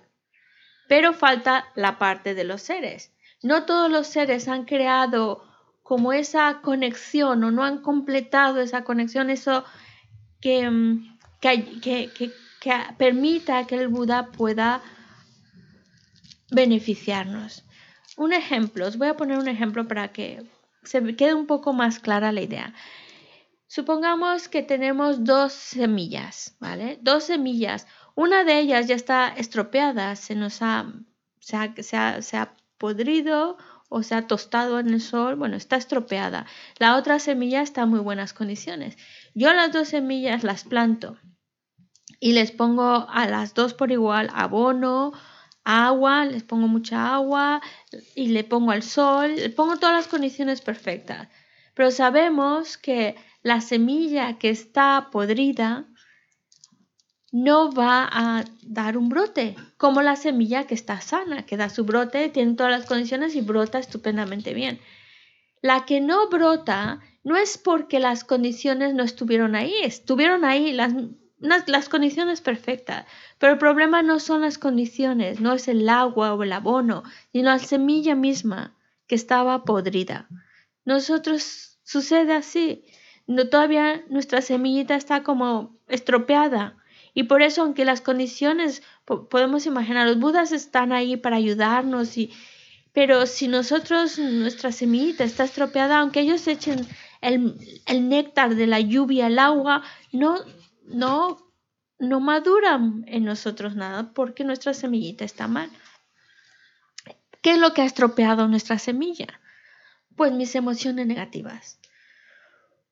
B: pero falta la parte de los seres. No todos los seres han creado como esa conexión o no han completado esa conexión, eso que, mm, que, que, que, permita que el Buda pueda beneficiarnos. Un ejemplo, os voy a poner un ejemplo para que se quede un poco más clara la idea. Supongamos que tenemos dos semillas, ¿vale? Dos semillas. Una de ellas ya está estropeada, se nos ha, se ha, se ha podrido o se ha tostado en el sol, bueno, está estropeada. La otra semilla está en muy buenas condiciones. Yo las dos semillas las planto y les pongo a las dos por igual abono, agua, les pongo mucha agua y le pongo al sol, le pongo todas las condiciones perfectas. Pero sabemos que la semilla que está podrida no va a dar un brote, como la semilla que está sana, que da su brote, tiene todas las condiciones y brota estupendamente bien. La que no brota no es porque las condiciones no estuvieron ahí, estuvieron ahí las, las condiciones perfectas, pero el problema no son las condiciones, no es el agua o el abono, sino la semilla misma que estaba podrida. Nosotros sucede así, no, todavía nuestra semillita está como estropeada y por eso aunque las condiciones podemos imaginar los budas están ahí para ayudarnos y pero si nosotros nuestra semillita está estropeada aunque ellos echen el, néctar de la lluvia el agua no no no maduran en nosotros nada porque nuestra semillita está mal ¿Qué es lo que ha estropeado nuestra semilla? Pues mis emociones negativas.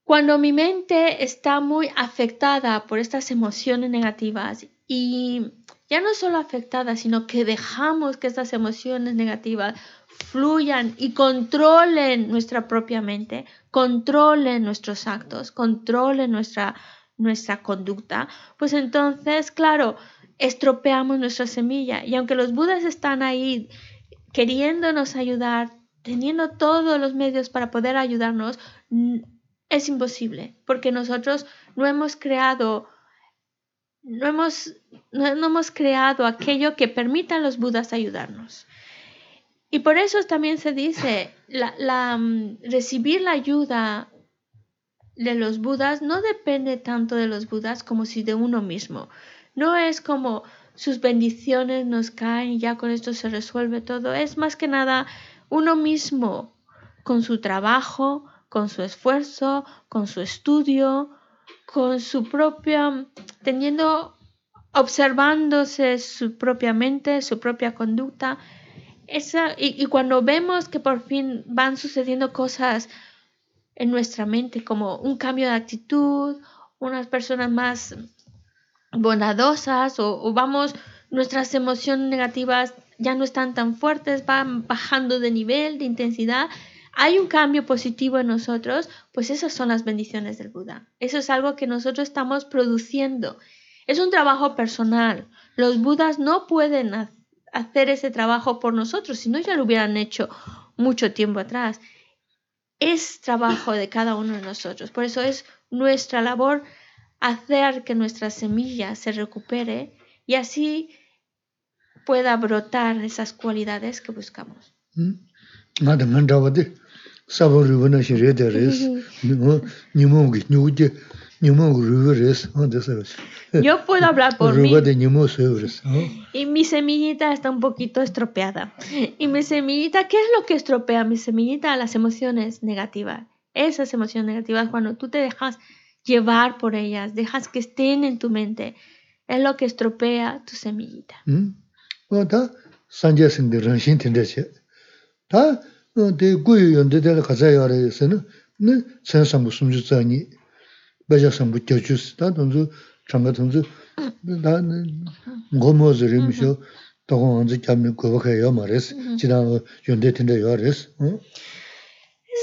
B: Cuando mi mente está muy afectada por estas emociones negativas y ya no solo afectada, sino que dejamos que estas emociones negativas fluyan y controlen nuestra propia mente, controlen nuestros actos, controlen nuestra, nuestra conducta, pues entonces, claro, estropeamos nuestra semilla. Y aunque los budas están ahí queriéndonos ayudar, teniendo todos los medios para poder ayudarnos, es imposible, porque nosotros no hemos creado, no hemos, no, hemos creado aquello que permita a los budas ayudarnos. Y por eso también se dice, la, la, recibir la ayuda de los budas no depende tanto de los budas como si de uno mismo. No es como sus bendiciones nos caen y ya con esto se resuelve todo. Es más que nada uno mismo con su trabajo, con su esfuerzo, con su estudio, con su propia, teniendo, observándose su propia mente, su propia conducta. Esa, y, cuando vemos que por fin van sucediendo cosas en nuestra mente, como un cambio de actitud, unas personas más bondadosas o, vamos, nuestras emociones negativas ya no están tan fuertes, van bajando de nivel, de intensidad, hay un cambio positivo en nosotros, pues esas son las bendiciones del Buda. Eso es algo que nosotros estamos produciendo. Es un trabajo personal. Los Budas no pueden hacer ese trabajo por nosotros, si no ya lo hubieran hecho mucho tiempo atrás. Es trabajo de cada uno de nosotros. Por eso es nuestra labor hacer que nuestra semilla se recupere y así pueda brotar esas cualidades que buscamos.
A: ¿Mm? Sāpa rūpa nā shī rē tē rēs, nīmō ngī nyū tē, nīmō ngī rūpa rēs, sā rēs.
B: Yo puedo hablar por mí.
A: Rūpa nīmō sē rēs.
B: Y mi semillita está un poquito estropeada. Y mi semillita, ¿qué es lo que estropea mi semillita? Las emociones negativas. Esas emociones negativas, cuando tú te dejas llevar por ellas, dejas que estén en tu mente, es lo que estropea tu semillita.
A: ¿Mm? Sanje sinde ranshin tende che. Dē yon dē dēla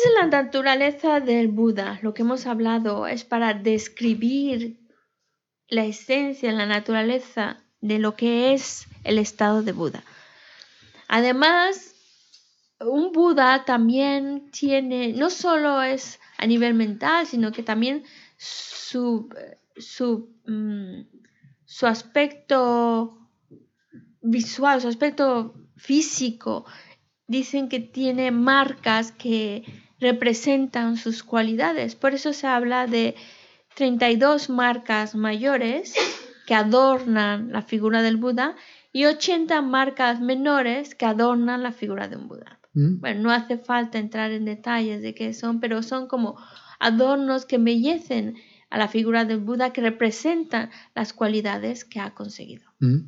B: es la naturaleza del Buda. Lo que hemos hablado es para describir la esencia, la naturaleza de lo que es el estado de Buda. Además, un Buda también tiene, no solo es a nivel mental, sino que también su, su, mm, su aspecto visual, su aspecto físico, dicen que tiene marcas que representan sus cualidades. Por eso se habla de 32 marcas mayores que adornan la figura del Buda y 80 marcas menores que adornan la figura de un Buda. ¿Mm? Bueno, no hace falta entrar en detalles de qué son, pero son como adornos que embellecen a la figura del Buda que representan las cualidades que ha conseguido.
A: ¿Mm?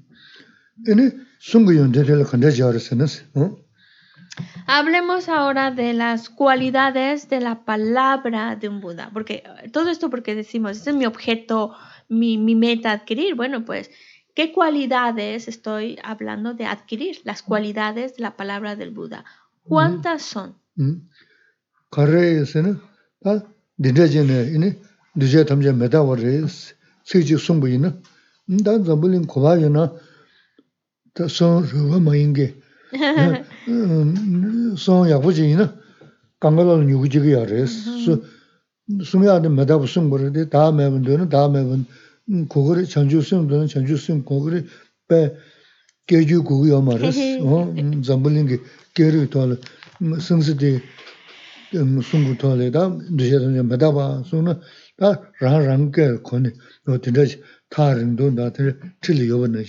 B: Hablemos ahora de las cualidades de la palabra de un Buda, porque todo esto porque decimos, este es mi objeto, mi, mi meta adquirir. Bueno, pues, ¿qué cualidades estoy hablando de adquirir? Las cualidades de la palabra del Buda
A: 원다손 거래에서는 다 디저진에 이니 디저 탐제 메다워레 시지 송부이나 난 잠불린 고바요나 다손 저거 뭐인게. 손 야부지이나 강가로 유지기 아래스 숨야는 메다부 송부르데 다 매분도는 다 매분 고거를 전주 쓰는 전주 쓰는 고거를 빼 개주 구요 말았어. 어, 잠불링기 개를 돌 승스디 무슨고 돌에다 드셔서 받아 봐. 소나 다 라랑게 코니 너 진짜 다른 돈 나한테 틀리 요번에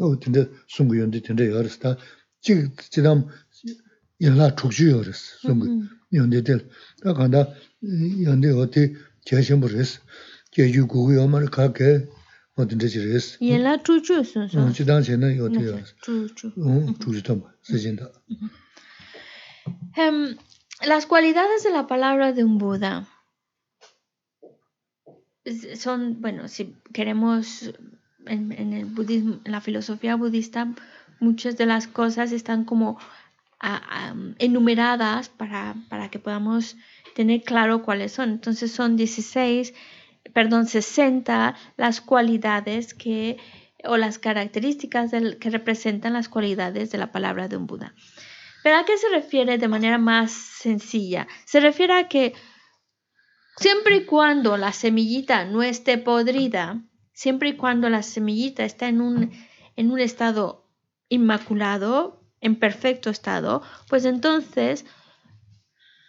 A: 어 진짜 송구연데 진짜 열었다. 지 지금 연락 죽주요 그랬어. 송구 연대들 다 간다 연대 어디 제시물했어. 제주 구요 말 가게
B: yānglā chukchū sūn
A: jidām chēnā yōti yōrīs chukchū tōma sīchīndā
B: Um, las cualidades de la palabra de un Buda son, bueno, si queremos en, el budismo, en la filosofía budista, muchas de las cosas están como enumeradas para, para, que podamos tener claro cuáles son. Entonces son 16, perdón, 60 las cualidades que o las características que representan las cualidades de la palabra de un Buda. ¿Pero a qué se refiere de manera más sencilla? Se refiere a que siempre y cuando la semillita no esté podrida, siempre y cuando la semillita está en un, en un estado inmaculado, en perfecto estado, pues entonces,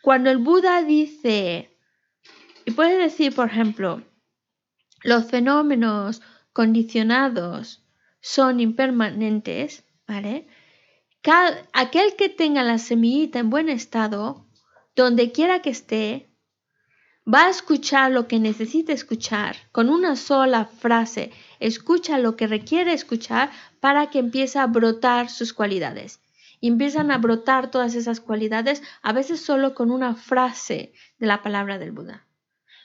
B: cuando el Buda dice, y puede decir, por ejemplo, los fenómenos condicionados son impermanentes, ¿vale? aquel que tenga la semillita en buen estado, donde quiera que esté, va a escuchar lo que necesita escuchar con una sola frase. Escucha lo que requiere escuchar para que empiece a brotar sus cualidades. Y empiezan a brotar todas esas cualidades, a veces solo con una frase de la palabra del Buda.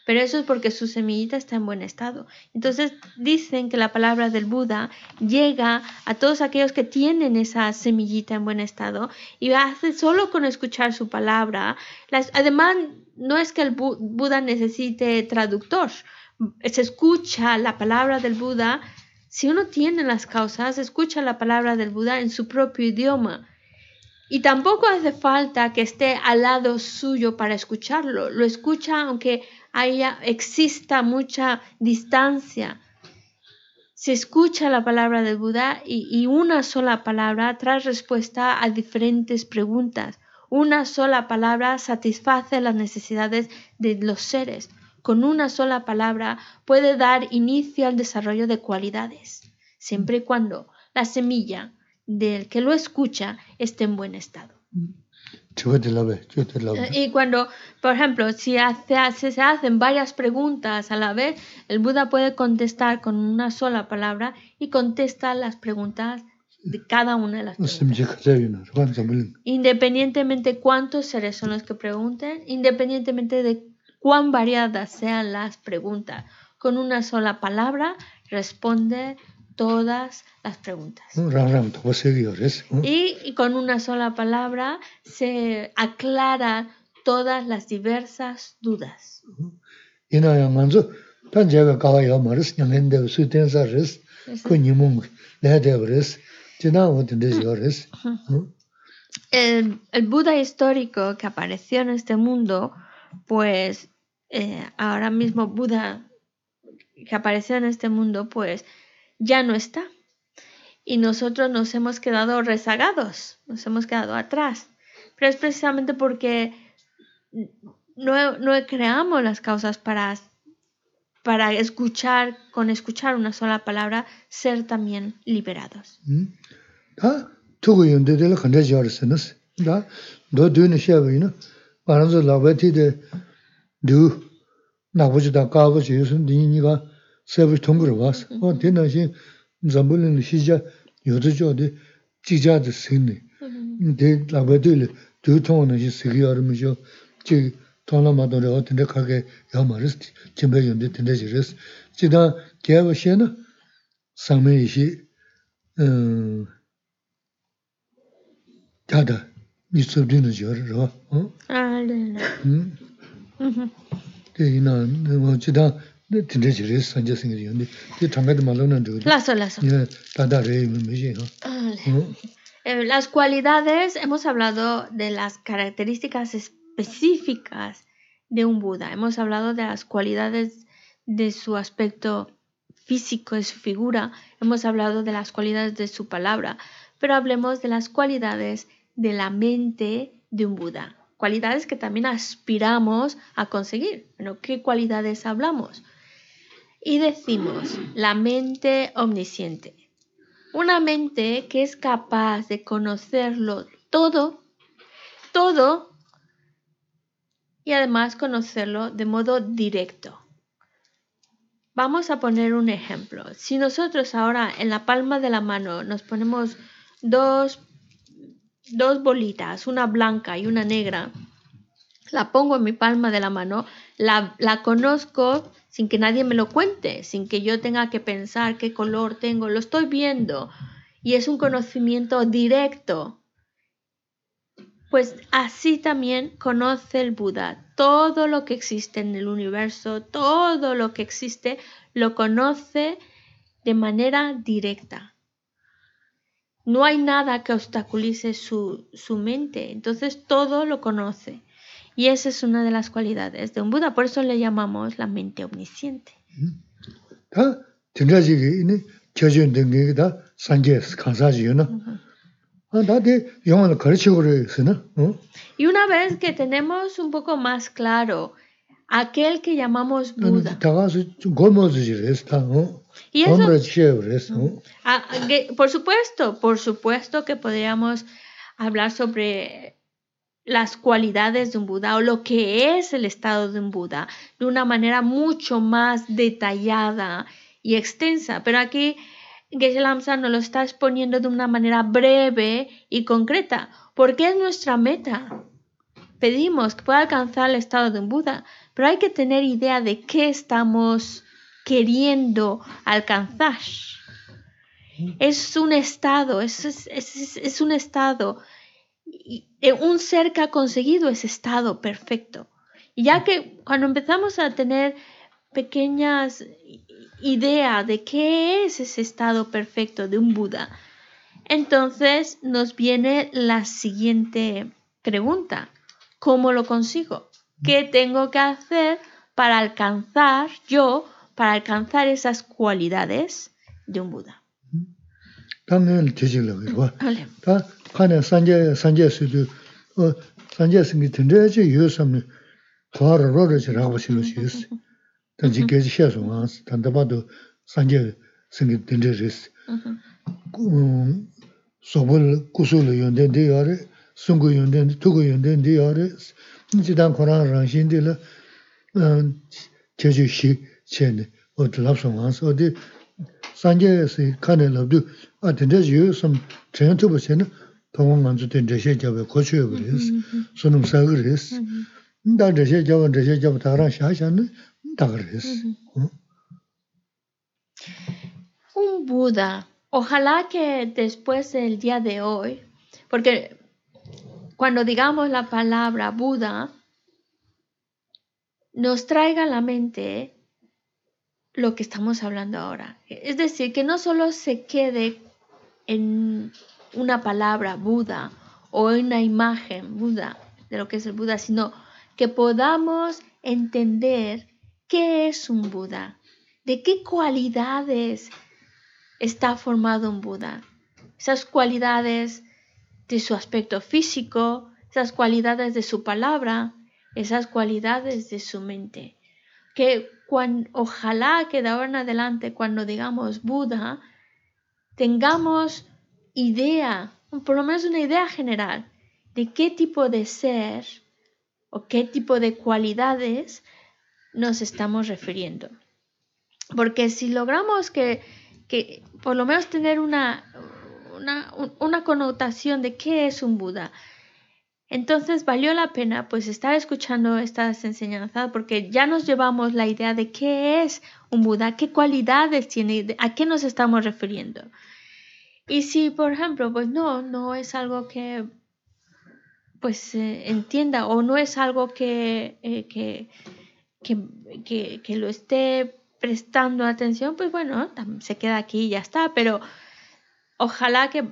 B: Pero eso es porque su semillita está en buen estado. Entonces dicen que la palabra del Buda llega a todos aquellos que tienen esa semillita en buen estado y hace solo con escuchar su palabra. Las, además, no es que el Bu- Buda necesite traductor, se escucha la palabra del Buda. Si uno tiene las causas, escucha la palabra del Buda en su propio idioma. Y tampoco hace falta que esté al lado suyo para escucharlo. Lo escucha aunque haya, exista mucha distancia. Se escucha la palabra del Buda y, y una sola palabra trae respuesta a diferentes preguntas. Una sola palabra satisface las necesidades de los seres. Con una sola palabra puede dar inicio al desarrollo de cualidades, siempre y cuando la semilla del que lo escucha esté en buen estado.
A: labe.
B: Eh, Y cuando, por ejemplo, si hace, se hacen varias preguntas a la vez, el Buda puede contestar con una sola palabra y contesta las preguntas de cada una de las preguntas. Independientemente cuántos seres son los que pregunten, independientemente de cuán variadas sean las preguntas, con una sola palabra responde todas las preguntas. Y, y con una sola palabra se aclara todas las diversas dudas. El, el Buda histórico que apareció en este mundo, pues eh, ahora mismo Buda que apareció en este mundo, pues ya no está. Y nosotros nos hemos quedado rezagados, nos hemos quedado atrás. Pero es precisamente porque no, no creamos las causas para, para escuchar, con escuchar una sola palabra, ser también liberados.
A: 다 tuku yunde de la khanda yores nas. Da, do du ni xeba yina, baranzu lawa ti de du, nakbuchi da kabuchi yusun, di niga sebu tungur was. O di na xin zambulin xija yudu jo de jija de sinni. De lawa di le du tonga na xin sigi yorimi jo, ji tongla ma dore o tende kage yamaris, jimbe yunde tende jiris. Jida gyaba xe na, sangme ishi, 음, 다다 미츠드는 저러 어?
B: Ah,
A: 음. 대이나 뭐 지다 진짜지리 산제생이 있는데 그 장가도 말로는 저기
B: Lazo, lazo.
A: 예 다다래 뭐지
B: Vale.
A: 어?
B: Eh, Las cualidades, hemos hablado de las características específicas de un Buda, hemos hablado de las cualidades de su aspecto físico, de su figura, hemos hablado de las cualidades de su palabra, pero hablemos de las cualidades de la mente de un Buda, cualidades que también aspiramos a conseguir. Bueno, ¿qué cualidades hablamos? y decimos la mente omnisciente. Una mente que es capaz de conocerlo todo, todo, y además conocerlo de modo directo. Vamos a poner un ejemplo. Si nosotros ahora en la palma de la mano nos ponemos dos, dos bolitas, una blanca y una negra, la pongo en mi palma de la mano, la, la conozco sin que nadie me lo cuente, sin que yo tenga que pensar qué color tengo, lo estoy viendo y es un conocimiento directo. Pues así también conoce el Buda. Todo lo que existe en el universo, todo lo que existe, lo conoce de manera directa. No hay nada que obstaculice su, su mente, entonces todo lo conoce. Y esa es una de las cualidades de un Buda, por eso le llamamos la mente omnisciente. Y una vez que tenemos un poco más claro aquel que llamamos Buda. Y eso, ah, por supuesto, por supuesto que podríamos hablar sobre las cualidades de un Buda o lo que es el estado de un Buda de una manera mucho más detallada y extensa. Pero aquí Geshe Lamsa nos lo está exponiendo de una manera breve y concreta, porque es nuestra meta. pedimos que pueda alcanzar el estado de un Buda, pero hay que tener idea de qué estamos queriendo alcanzar. Es un estado, es, es- es- es un estado, un ser que ha conseguido ese estado perfecto. Y ya que cuando empezamos a tener pequeñas ideas de qué es ese estado perfecto de un Buda, entonces nos viene la siguiente pregunta. ¿Cómo lo consigo? ¿Qué tengo que hacer para alcanzar yo, para alcanzar esas cualidades de un Buda? Vale.
A: 하네 산제 산제 수도 어 산제 승이 된대지 요섬네 과로 로르지 라고 신으시 있어 단지 계지 해서 와서 단다바도
B: 산제
A: 승이 된대지 음 소불 구슬 연대데 요래 송고 연대데 투고 연대데 요래 지단 코란 랑신데라 제주시 체네 어디 랍송 와서 어디 산제에서 칸에 랍도 아 된대지 요섬 전투부 체는 bā rī sī, sō nōng sā gā rī sī. Tā ndrē shē jā bā, ndrē shē jā bā tā rā shā shā nā, rī sī.
B: Un Buda. Ojalá que después del día de hoy, porque cuando digamos la palabra Buda, nos traiga a la mente lo que estamos hablando ahora. Es decir, que no solo se quede en una palabra Buda o una imagen Buda de lo que es el Buda, sino que podamos entender qué es un Buda, de qué cualidades está formado un Buda. Esas cualidades de su aspecto físico, esas cualidades de su palabra, esas cualidades de su mente. Que ojalá que de ahora en adelante, cuando digamos Buda, tengamos idea, por lo menos una idea general, de qué tipo de ser o qué tipo de cualidades nos estamos refiriendo. Porque si logramos que, que por lo menos tener una, una, un- una connotación de qué es un Buda, entonces valió la pena pues estar escuchando estas enseñanzas porque ya nos llevamos la idea de qué es un Buda, qué cualidades tiene, a qué nos estamos refiriendo. Y si, por ejemplo, pues no, no es algo que pues entienda o no es algo que, eh, que, que, que- que lo esté prestando atención, pues bueno, se queda aquí y ya está, pero ojalá que,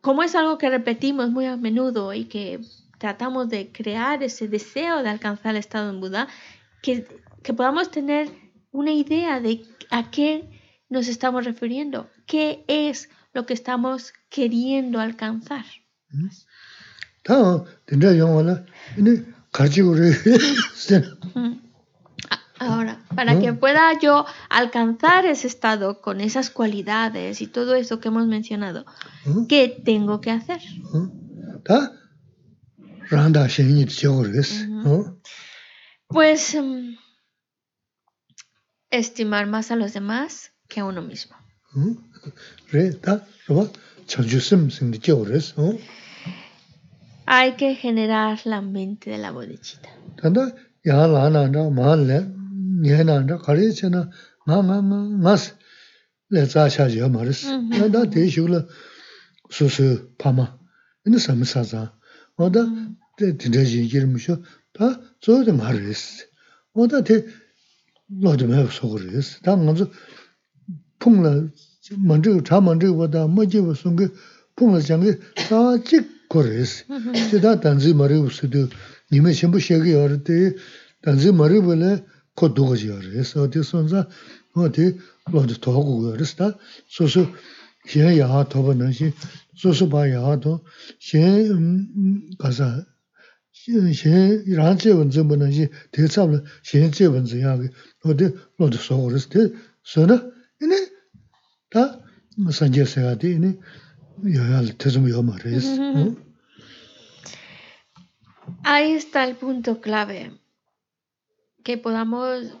B: como es algo que repetimos muy a menudo y que tratamos de crear ese deseo de alcanzar el estado en Buda, que, que podamos tener una idea de a qué nos estamos refiriendo, qué es lo que estamos queriendo alcanzar. Ahora, para que pueda yo alcanzar ese estado con esas cualidades y todo eso que hemos mencionado, ¿qué tengo que hacer? Pues mm, estimar más a los demás que a uno mismo.
A: re ta roba chanchusim sindi che ores
B: hay que generar la mente de la
A: bodhichita tanda ya la na na ma le nye na na kare che na nga nga nga nga si le za sha je ma
B: res
A: na da de shu la su su pa ma ini sami sa za o da de de ji girmiş o ta zo de ma res o da de lo de me so res ta nga zo pung la 만저 다 만저 보다 뭐지고 송게 뽕을 장게 사직 거레스 제가 단지 말이 없어도 님의 전부 시작이 어때 단지 말이 벌레 코도고지 어레스 어디 손자 어디 로드 도고 어.레스다 소소 xiāyā tōpa nāshī, sūsū pā yā tō, xiān kāsā, xiān rāng chē wān tsē pā nāshī, tē tsāp lā xiān chē wān tsē yā kī, tō tē lō tō sō rā sī, tē sō na, inē
B: Ahí está el punto clave. Que podamos...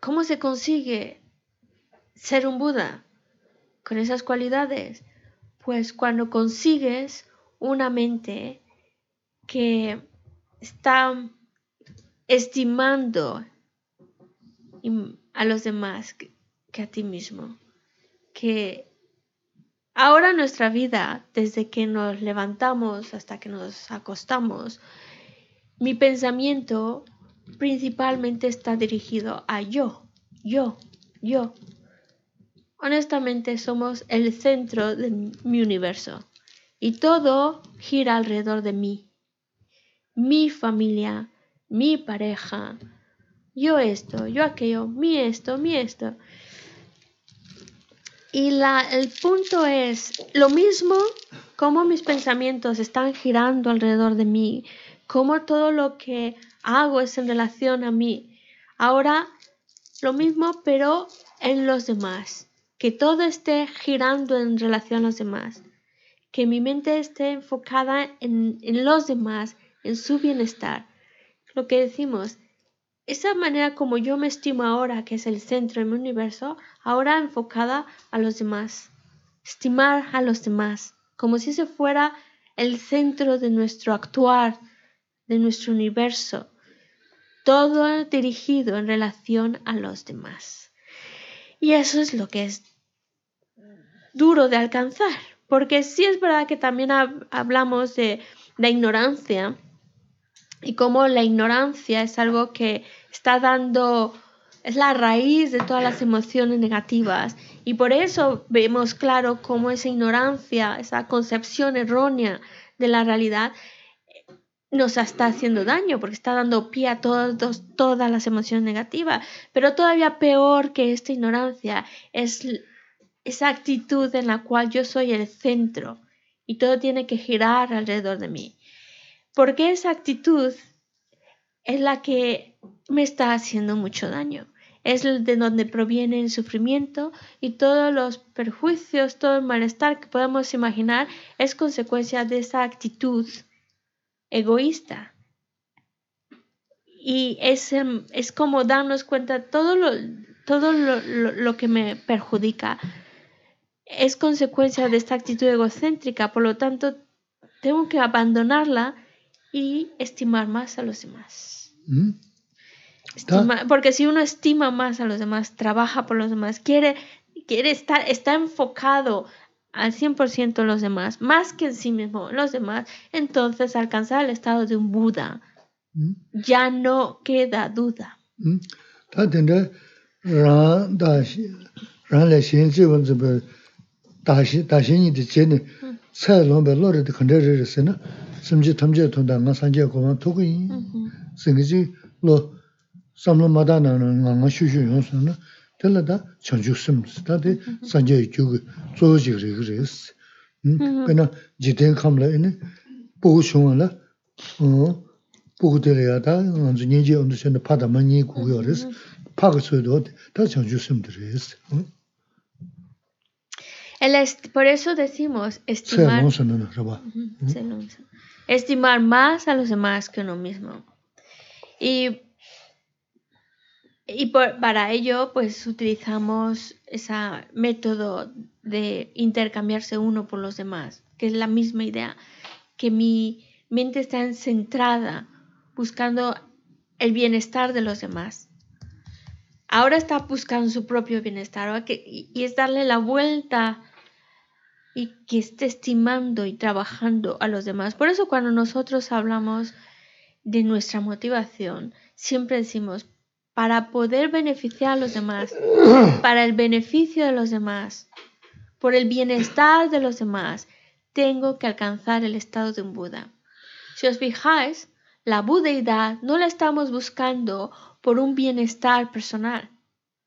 B: ¿Cómo se consigue ser un Buda con esas cualidades? Pues cuando consigues una mente que está estimando im- a los demás que a ti mismo. Que ahora nuestra vida, desde que nos levantamos hasta que nos acostamos, mi pensamiento principalmente está dirigido a yo, yo, yo. Honestamente somos el centro de mi universo y todo gira alrededor de mí. Mi familia, mi pareja, yo esto, yo aquello, mi esto, mi esto. Y la, el punto es, lo mismo como mis pensamientos están girando alrededor de mí, como todo lo que hago es en relación a mí. Ahora, lo mismo, pero en los demás. Que todo esté girando en relación a los demás. Que mi mente esté enfocada en, en los demás, en su bienestar. Lo que decimos, esa manera como yo me estimo ahora, que es el centro de mi universo, ahora enfocada a los demás. Estimar a los demás, como si ese fuera el centro de nuestro actuar, de nuestro universo. Todo dirigido en relación a los demás. Y eso es lo que es duro de alcanzar, porque sí es verdad que también hab- hablamos de la ignorancia y cómo la ignorancia es algo que está dando, es la raíz de todas las emociones negativas y por eso vemos claro cómo esa ignorancia, esa concepción errónea de la realidad nos está haciendo daño porque está dando pie a todas las emociones negativas. Pero todavía peor que esta ignorancia es esa actitud en la cual yo soy el centro y todo tiene que girar alrededor de mí. Porque esa actitud es la que me está haciendo mucho daño. Es de donde proviene el sufrimiento y todos los perjuicios, todo el malestar que podemos imaginar es consecuencia de esa actitud egoísta. Y es, em, es como darnos cuenta todo lo, todo lo, lo- lo que me perjudica es consecuencia de esta actitud egocéntrica, por lo tanto tengo que abandonarla y estimar más a los demás.
A: ¿Mm?
B: Estima- porque si uno estima más a los demás, trabaja por los demás, quiere, quiere estar, está enfocado al 100% en los demás, más que en sí mismo, en los demás, entonces alcanzar el estado de un Buda.
A: ¿Mm?
B: Ya no queda duda.
A: ¿Mm? Tā tēndā samlo mada na nga nga shu shu yonsu na tela da chanchuk simsi, da di sanjayi kyugu zogo jik riga resi. Hmm? Mm-hmm. Pena jiten kamla ini bogu shunga la uh, bogu tela ya da uh, nganzu nyenji ondu shenda pada ma nyi guyo resi, mm-hmm. paga soyo da chanchuk simdi
B: resi. Hmm? Por eso decimos estimar... Mm-hmm. Hmm? Estimar más a los demás que uno mismo. Y y para ello, pues utilizamos ese método de intercambiarse uno por los demás, que es la misma idea, que mi mente está centrada buscando el bienestar de los demás. Ahora está buscando su propio bienestar y es darle la vuelta y que esté estimando y trabajando a los demás. Por eso cuando nosotros hablamos de nuestra motivación, siempre decimos, para poder beneficiar a los demás, para el beneficio de los demás, por el bienestar de los demás, tengo que alcanzar el estado de un Buda. Si os fijáis, la budeidad no la estamos buscando por un bienestar personal,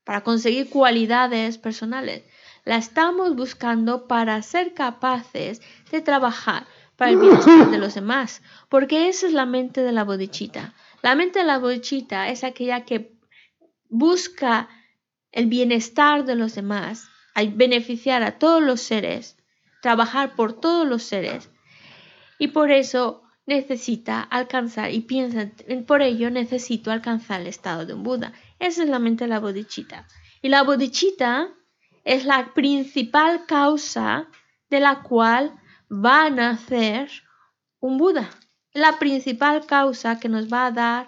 B: para conseguir cualidades personales. La estamos buscando para ser capaces de trabajar para el bienestar de los demás, porque esa es la mente de la bodichita. La mente de la bodichita es aquella que busca el bienestar de los demás, beneficiar a todos los seres, trabajar por todos los seres. Y por eso necesita alcanzar y piensa, por ello necesito alcanzar el estado de un Buda. Esa es la mente de la bodichita. Y la bodichita es la principal causa de la cual va a nacer un Buda. la principal causa que nos va a dar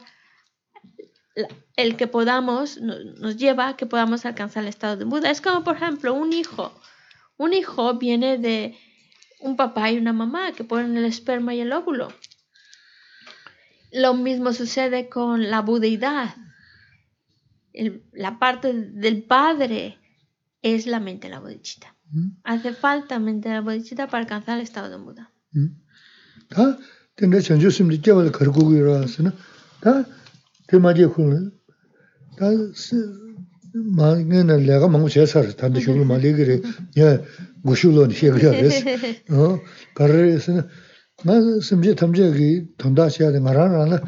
B: el que podamos, no- nos lleva a que podamos alcanzar el estado de Buda. Es como, por ejemplo, un hijo. Un hijo viene de un papá y una mamá que ponen el esperma y el óvulo. Lo mismo sucede con la budeidad. El- la parte del padre es la mente de la bodhichitta.
A: 음?
B: Hace falta mente de la bodhichitta para alcanzar el estado de Buda.
A: 음. 다 근데 전주 심리 깨발 걸고 그러서는 다 대마지 훈 다 마는 내가 망고 제사를 단도 쇼를 말이 그래 예 무슈로 시작해야지 어 가르에서는 나 심지 탐지기 돈다시야 돼 말하나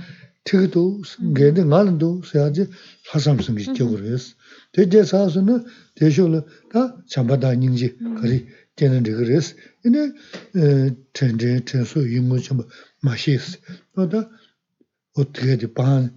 A: 특도 게데 말도 세야지 하삼승 지적으로 했어 대제 사서는 대쇼를 다 잠바다 닝지 그리 되는 데 그랬어 근데 에 전제 전수 임무 좀 마시스 또다 어떻게 돼반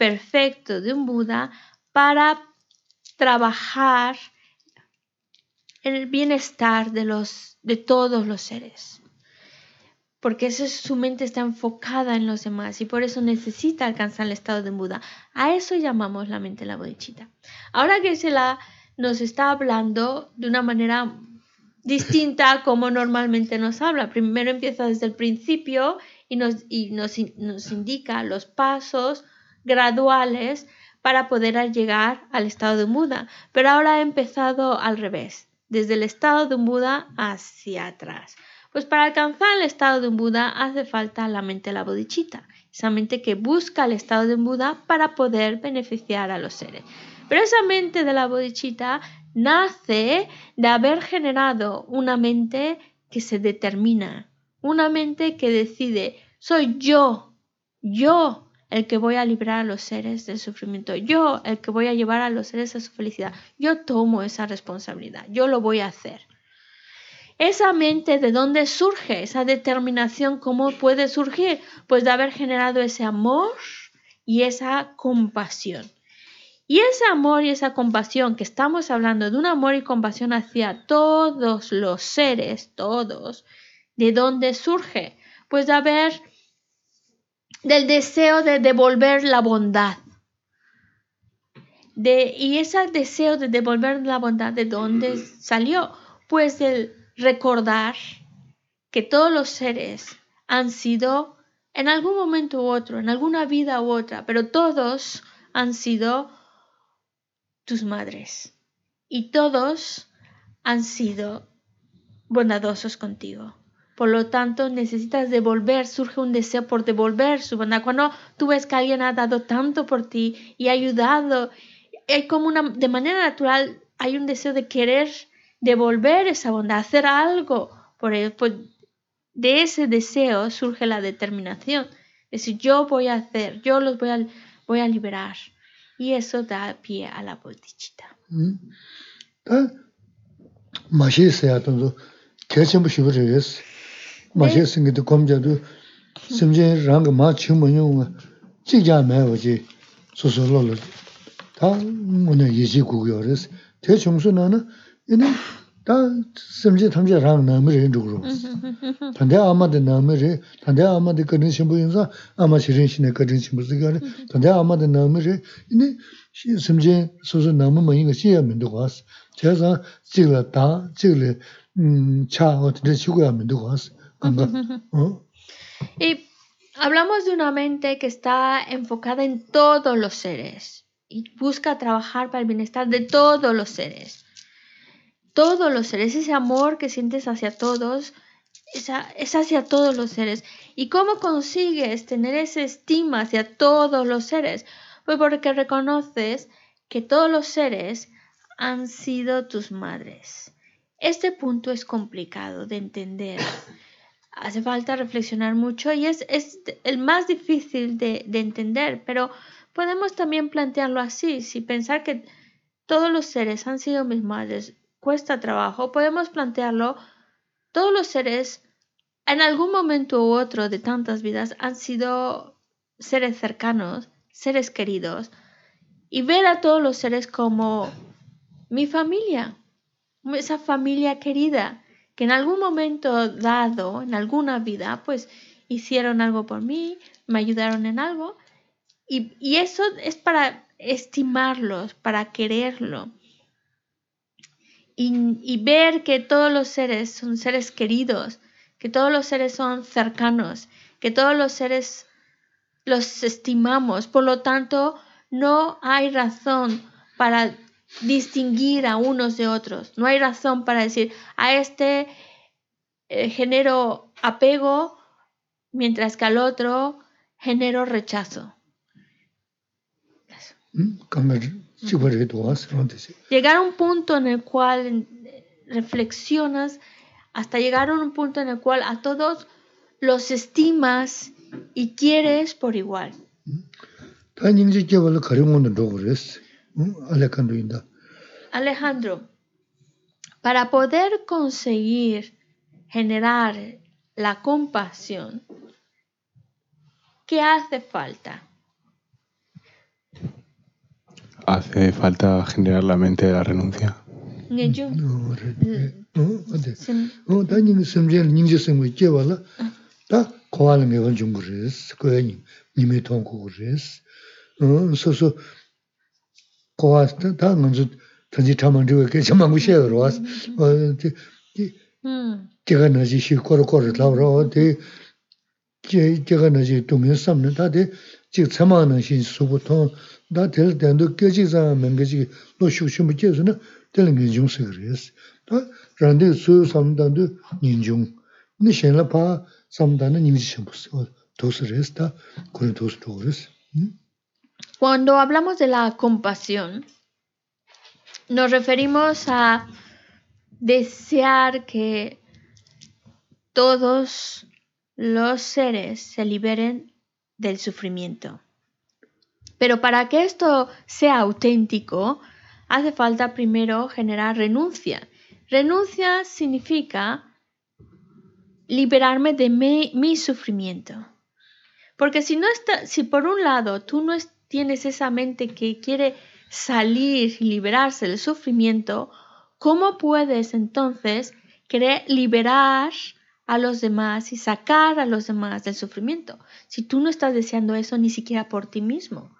B: perfecto de un Buda para trabajar el bienestar de, los, de todos los seres. Porque eso es- su mente está enfocada en los demás y por eso necesita alcanzar el estado de Buda. A eso llamamos la mente la bodhichitta. Ahora que se la nos está hablando de una manera distinta como normalmente nos habla. Primero empieza desde el principio y nos, y nos, nos indica los pasos graduales para poder llegar al estado de Buda. Pero ahora ha empezado al revés, desde el estado de Buda hacia atrás. Pues para alcanzar el estado de un Buda hace falta la mente la bodhichitta, esa mente que busca el estado de un Buda para poder beneficiar a los seres. Pero esa mente de la bodhichitta nace de haber generado una mente que se determina, una mente que decide, soy yo, yo el que voy a librar a los seres del sufrimiento, yo el que voy a llevar a los seres a su felicidad, yo tomo esa responsabilidad, yo lo voy a hacer. Esa mente, ¿de dónde surge? Esa determinación, ¿cómo puede surgir? Pues de haber generado ese amor y esa compasión. Y ese amor y esa compasión, que estamos hablando de un amor y compasión hacia todos los seres, todos, ¿de dónde surge? Pues de haber, del deseo de devolver la bondad. De, y ese deseo de devolver la bondad, ¿de dónde salió? Pues del recordar que todos los seres han sido en algún momento u otro, en alguna vida u otra, pero todos han sido tus madres y todos han sido bondadosos contigo. Por lo tanto, necesitas devolver, surge un deseo por devolver su bondad. Cuando tú ves que alguien ha dado tanto por ti y ha ayudado, hay como una, de manera natural, hay un deseo de querer devolver esa bondad, hacer algo por ellos. Pues de ese deseo surge la determinación. Es decir, yo voy a hacer, yo los voy a, voy a liberar. Y eso da pie a la bodhichitta.
A: 음. 다 마시스야 또 개첨부 시부르스 마시스인게도 검자도 심지 랑가 마 치모용 지자 매워지 소소로로 다 오늘 예지 구겨스 대청수는 이네 다 심지 탐지 랑 남을 주고 단대 아마데 남을 단대 아마데 그런 신부인사 아마 실은 신의 그런 신부스가 단대 아마데 남을 이네 심지 소소 남은 뭐 이거 시야면 되고 왔어 제가 찍을 다 찍을 음차 어떻게 치고야면 되고 왔
B: Y hablamos de una mente que está enfocada en todos los seres y busca trabajar para el bienestar de todos los seres. Todos los seres, ese amor que sientes hacia todos, es, hacia todos los seres. ¿Y cómo consigues tener esa estima hacia todos los seres? Pues porque reconoces que todos los seres han sido tus madres. Este punto es complicado de entender hace falta reflexionar mucho y es, es el más difícil de, de entender, pero podemos también plantearlo así, si pensar que todos los seres han sido mis madres cuesta trabajo, podemos plantearlo, todos los seres en algún momento u otro de tantas vidas han sido seres cercanos, seres queridos, y ver a todos los seres como mi familia, esa familia querida, que en algún momento dado, en alguna vida, pues hicieron algo por mí, me ayudaron en algo, y, eso es para estimarlos, para quererlo. Y, ver que todos los seres son seres queridos, que todos los seres son cercanos, que todos los seres los estimamos. Por lo tanto, no hay razón para distinguir a unos de otros. No hay razón para decir a este eh, genero apego, mientras que al otro genero rechazo. Llegar a un punto en el cual reflexionas hasta llegar a un punto en el cual a todos los estimas y quieres por igual. Alejandro, para poder conseguir generar la compasión, ¿qué hace falta?
E: Hace falta generar la mente de la renuncia.
A: 고와스 다 먼저 던지 타면 되고 계속 망고 쉐어 와스 어 제가 나지 시 코로코로 나오러 어디 제 제가 나지 동면 삼는 다데 지 참아는 신 수부터 나 될던도 깨지자 맹게지 로 슈슈 깨서는 되는 게 중세 그래서 다 란데 수 삼단도 인중. 네 셴라 파 삼단은 임지 셴부스. 도스레스다 그런 도스 도그레스 음
B: Cuando hablamos de la compasión, nos referimos a desear que todos los seres se liberen del sufrimiento. Pero para que esto sea auténtico, hace falta primero generar renuncia. Renuncia significa liberarme de mi, sufrimiento. Porque si no está, si por un lado tú no tienes esa mente que quiere salir y liberarse del sufrimiento, ¿cómo puedes entonces querer liberar a los demás y sacar a los demás del sufrimiento? Si tú no estás deseando eso ni siquiera por ti mismo.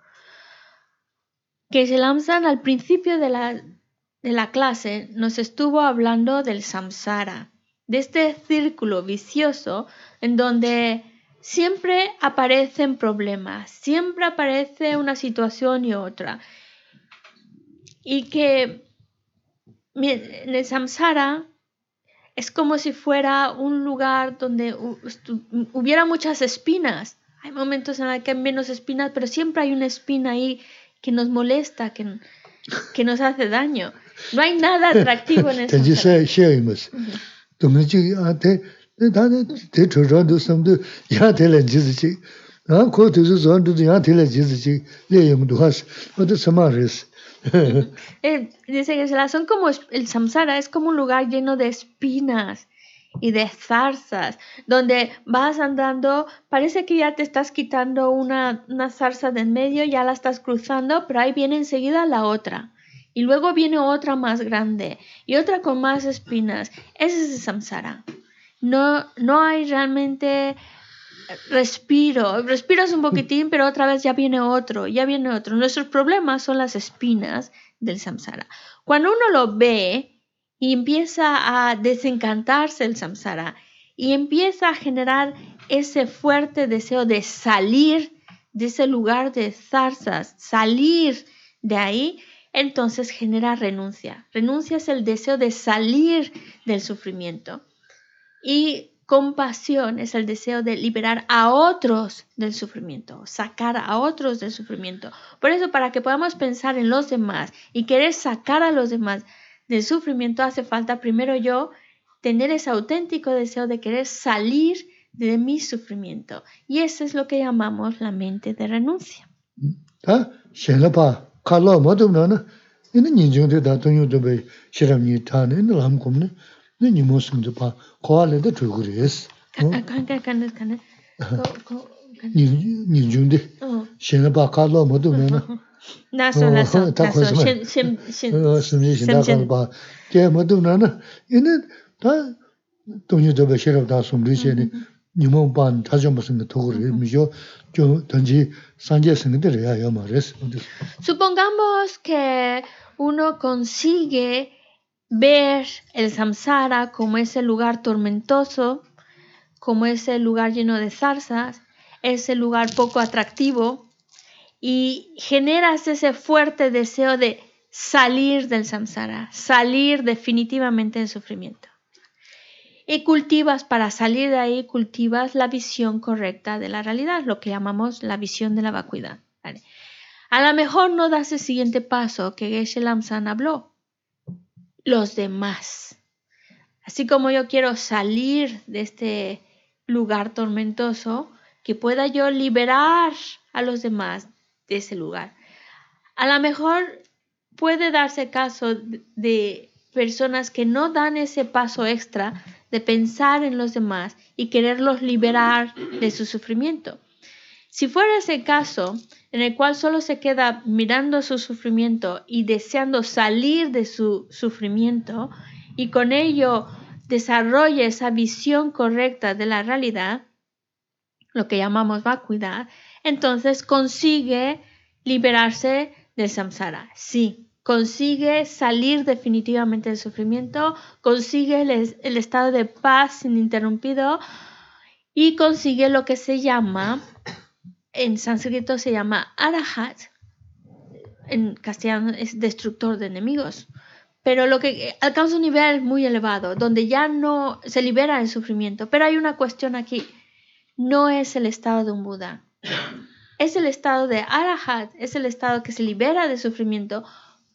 B: Que al principio de la, de la clase nos estuvo hablando del samsara de este círculo vicioso en donde siempre aparecen problemas, siempre aparece una situación y otra. Y que en el samsara es como si fuera un lugar donde hubiera muchas espinas. Hay momentos en los que hay menos espinas, pero siempre hay una espina ahí que nos molesta, que, que nos hace daño. No hay nada atractivo en el
A: sī.
B: Dice que son como el samsara es como un lugar lleno de espinas y de zarzas, donde vas andando, parece que ya te estás quitando una, una zarza de en medio, ya la estás cruzando, pero ahí viene enseguida la otra. Y luego viene otra más grande y otra con más espinas. Ese es el samsara. No, no hay realmente respiro. Respiras un poquitín, pero otra vez ya viene otro, ya viene otro. Nuestros problemas son las espinas del samsara. Cuando uno lo ve y empieza a desencantarse el samsara y empieza a generar ese fuerte deseo de salir de ese lugar de zarzas, salir de ahí, entonces genera renuncia. Renuncia es el deseo de salir del sufrimiento. Y compasión es el deseo de liberar a otros del sufrimiento, sacar a otros del sufrimiento. Por eso, para que podamos pensar en los demás y querer sacar a los demás del sufrimiento, hace falta primero yo tener ese auténtico deseo de querer salir de mi sufrimiento. Y eso es lo que llamamos la mente de renuncia.
A: 다 셴라바 칼로 모두나나 이는 인중데 다 돈요도 베 시람니 타네 남 곰네 네 니모스도 바 고알레도 두그레스
B: Can- can- can- can- can- co- co- can-
A: 니 니중데
B: oh,
A: 셴라바 칼로 모두나나
B: Naso, naso,
A: ta
B: naso,
A: cosa-
B: shin- shin- shin-
A: 어 심지 신다
B: shin-
A: 칼바 게 모두나나 이는 다 돈요도 베 시람다 숨리제니 니모 반 타좀 무슨 거 도그레 미죠 저 던지 산제 생들이야 요 말레스
B: Supongamos que uno consigue ver el samsara como ese lugar tormentoso, como ese lugar lleno de zarzas, ese lugar poco atractivo, y generas ese fuerte deseo de salir del samsara, salir definitivamente del sufrimiento. Y cultivas, para salir de ahí, cultivas la visión correcta de la realidad, lo que llamamos la visión de la vacuidad. A lo mejor no das el siguiente paso que Geshe Lamsan habló. Los demás. Así como yo quiero salir de este lugar tormentoso, que pueda yo liberar a los demás de ese lugar. A lo mejor puede darse caso de- personas que no dan ese paso extra de pensar en los demás y quererlos liberar de su sufrimiento. Si fuera ese caso, en el cual solo se queda mirando su sufrimiento y deseando salir de su sufrimiento y con ello desarrolla esa visión correcta de la realidad, lo que llamamos vacuidad, entonces consigue liberarse del samsara. Sí, consigue salir definitivamente del sufrimiento, consigue el, el estado de paz ininterrumpido y consigue lo que se llama, en sánscrito se llama arahat, en castellano es destructor de enemigos. Pero lo que alcanza un nivel muy elevado, donde ya no se libera del sufrimiento. Pero hay una cuestión aquí. No es el estado de un Buda. Es el estado de Arahat, es el estado que se libera del sufrimiento,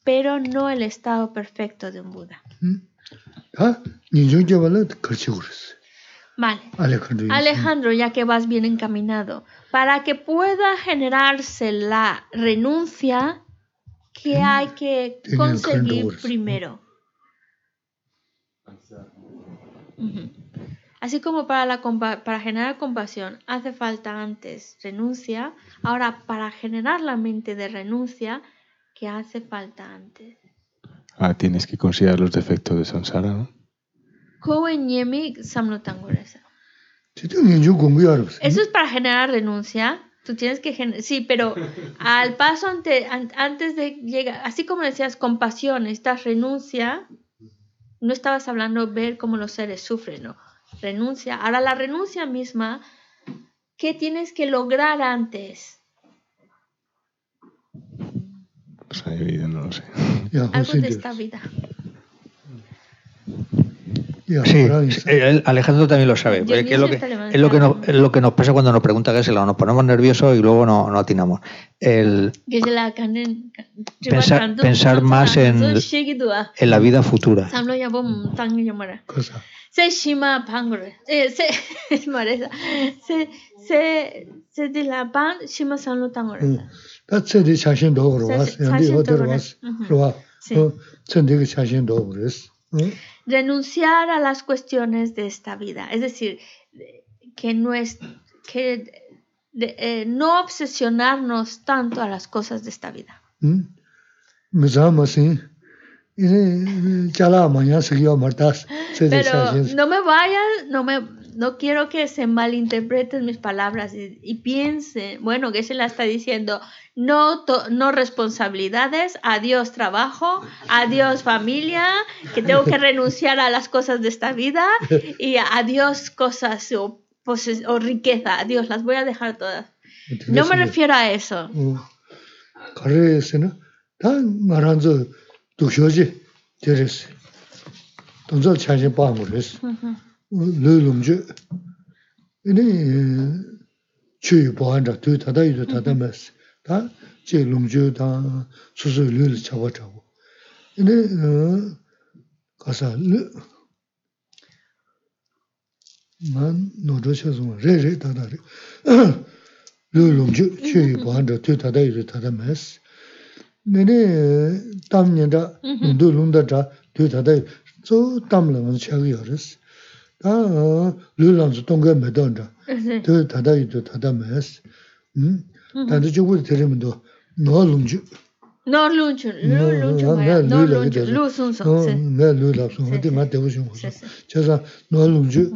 B: pero no el estado perfecto de un Buda.
A: 다
B: Vale.
A: Alejandro,
B: Alejandro, ya que vas bien encaminado, para que pueda generarse la renuncia, ¿qué hay que conseguir primero? Así como para, generar compasión hace falta antes renuncia, ahora para generar la mente de renuncia, ¿qué hace falta antes?
E: Ah, tienes que considerar los defectos de Sansara, ¿no?
B: Eso es para generar renuncia. Tú tienes que sí, pero al paso ante, antes de llegar, así como decías compasión, estás renuncia, no estabas hablando de ver cómo los seres sufren, no. Renuncia. Ahora la renuncia misma, ¿qué tienes que lograr antes?
E: Pues ahí, no lo sé.
B: Algo de esta vida.
D: Sí, eh, Alejandro también lo sabe. Porque es, lo que, es, lo que nos, pasa cuando nos pregunta qué es Nos ponemos nerviosos y luego no, no atinamos. Pensar, más en, la vida futura.
B: Se pan
A: Mm.
B: Renunciar a las cuestiones de esta vida, es decir, que, no, es, que de, eh, no obsesionarnos tanto a las cosas de esta vida.
A: Mm. Me llama así. Ya la mañana seguido Martas.
B: Pero no me vayan, no no quiero que se malinterpreten mis palabras y, y piensen, bueno, que se la está diciendo, no, to, no responsabilidades, adiós trabajo, adiós familia, que tengo que renunciar a las cosas de esta vida y adiós cosas o, riqueza, adiós, las voy a dejar todas. No me refiero a eso. Mm.
A: 어. 가르에서는 다 말한저 두셔지 되랬어. 동서 자신 빠는 그랬어.
B: Ujú.
A: 르lum주 이네 추유 보안자 두 다다 이도 다다메스 다 제lum주 다 수수 르를 잡아 잡고 이네 어 가서 르 ngā nō rō shā sōng rē rē tātā rē lō lōng chū chū yu bōhān rā tū tātā yu rē tātā mē sī mē nē
B: 네네
A: 담년다
B: 눈도 룬다자 되다다
A: 저 담는 책이 열었어
B: 다
A: 룰랑스
B: 동게
A: 매던다 저 다다이도 다다메스 음 다들 저거 들으면도 너룽주 너룽주 룰룽주 뭐야 너룽주 룰순서 네 룰랍스 어디 맞 되고 싶은 거 그래서 너룽주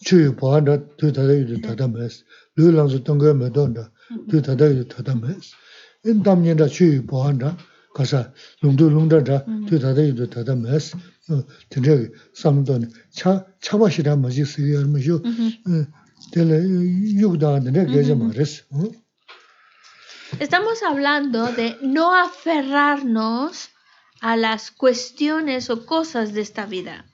A: 주의 보안다 되다다 다다메스 룰랑스 동게 매던다 되다다 다다메스
B: Estamos hablando de no aferrarnos a las cuestiones o cosas de esta vida.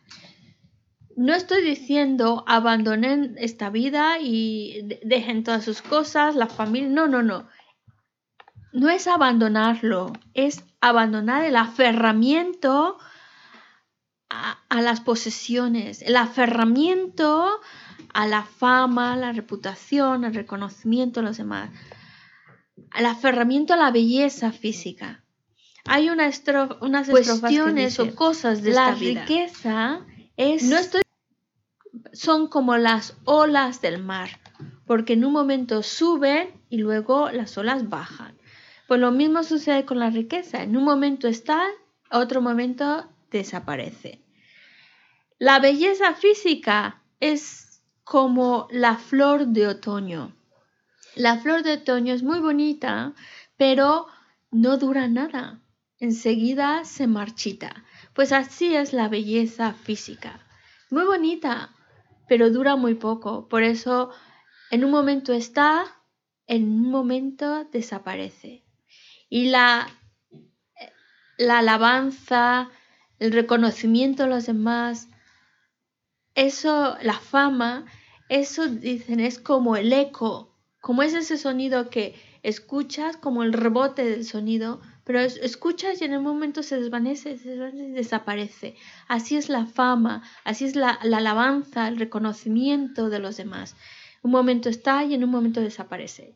B: No estoy diciendo abandonen esta vida y de- dejen todas sus cosas, la familia. No, no, no. No es abandonarlo, es abandonar el aferramiento a, a las posesiones, el aferramiento a la fama, la reputación, el reconocimiento de los demás al aferramiento a la belleza física. Hay una estro- unas cuestiones o cosas de la
F: esta vida.
B: riqueza es no estoy son como las olas del mar, porque en un momento suben y luego las olas bajan. Pues lo mismo sucede con la riqueza, en un momento está, otro momento desaparece. La belleza física es como la flor de otoño. La flor de otoño es muy bonita, pero no dura nada. Enseguida se marchita. Pues así es la belleza física. Muy bonita, pero dura muy poco. Por eso en un momento está, en un momento desaparece. Y la, la alabanza, el reconocimiento de los demás, eso, la fama, eso dicen es como el eco, como es ese sonido que escuchas, como el rebote del sonido, pero es- escuchas y en un momento se desvanece, se desvanece desaparece. Así es la fama, así es la, la alabanza, el reconocimiento de los demás. Un momento está y en un momento desaparece.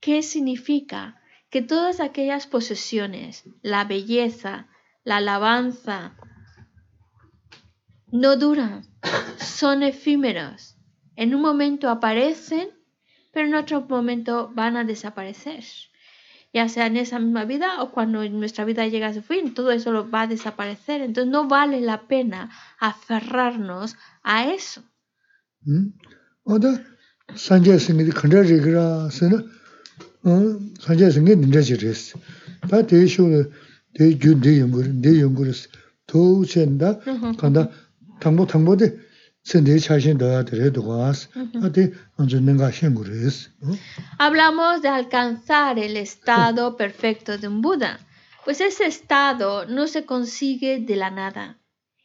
B: ¿Qué significa? Que todas aquellas posesiones, la belleza, la alabanza, no duran, son efímeros. En un momento aparecen, pero en otro momento van a desaparecer. Ya sea en esa misma vida o cuando nuestra vida llega a su fin, todo eso lo va a desaparecer. Entonces no vale la pena aferrarnos a eso.
A: Chashin da anzu nenga
B: Hablamos de alcanzar el estado perfecto de un Buda. Pues ese estado no se consigue de la nada.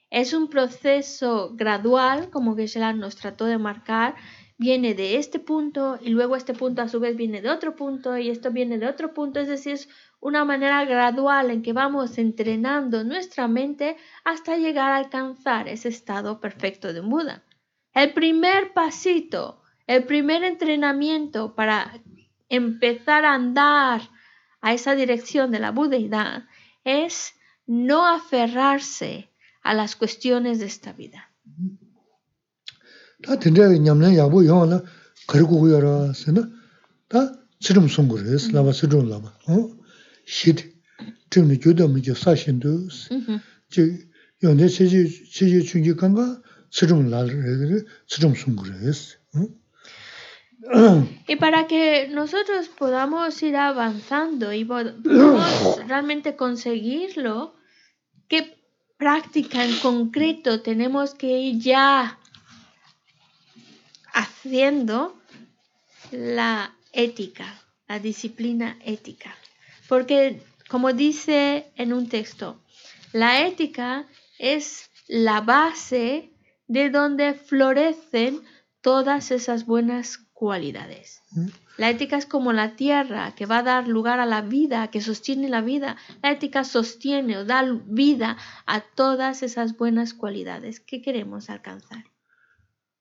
B: Es un proceso gradual, como Geshe-la nos trató de marcar. Viene de este punto y luego este punto a su vez viene de otro punto y esto viene de otro punto. Es decir, es una manera gradual en que vamos entrenando nuestra mente hasta llegar a alcanzar ese estado perfecto de Buda. El primer pasito, el primer entrenamiento para empezar a andar a esa dirección de la budeidad es no aferrarse a las cuestiones de esta vida.
A: ta tende nyamlen yabu yon la karigu gu yara sena ta tsirum sung guris laba tsirum laba shit trimni gyuda mi jo sa shin dus 지 연대 체제 체제 중기 간가 tsirum lal re tsirum sung guris
B: Y para que nosotros podamos ir avanzando y pod- podamos realmente conseguirlo, ¿qué práctica en concreto tenemos que ir ya haciendo? La ética, la disciplina ética. Porque, como dice en un texto, la ética es la base de donde florecen todas esas buenas cualidades. La ética es como la tierra que va a dar lugar a la vida, que sostiene la vida. La ética sostiene o da vida a todas esas buenas cualidades que queremos alcanzar.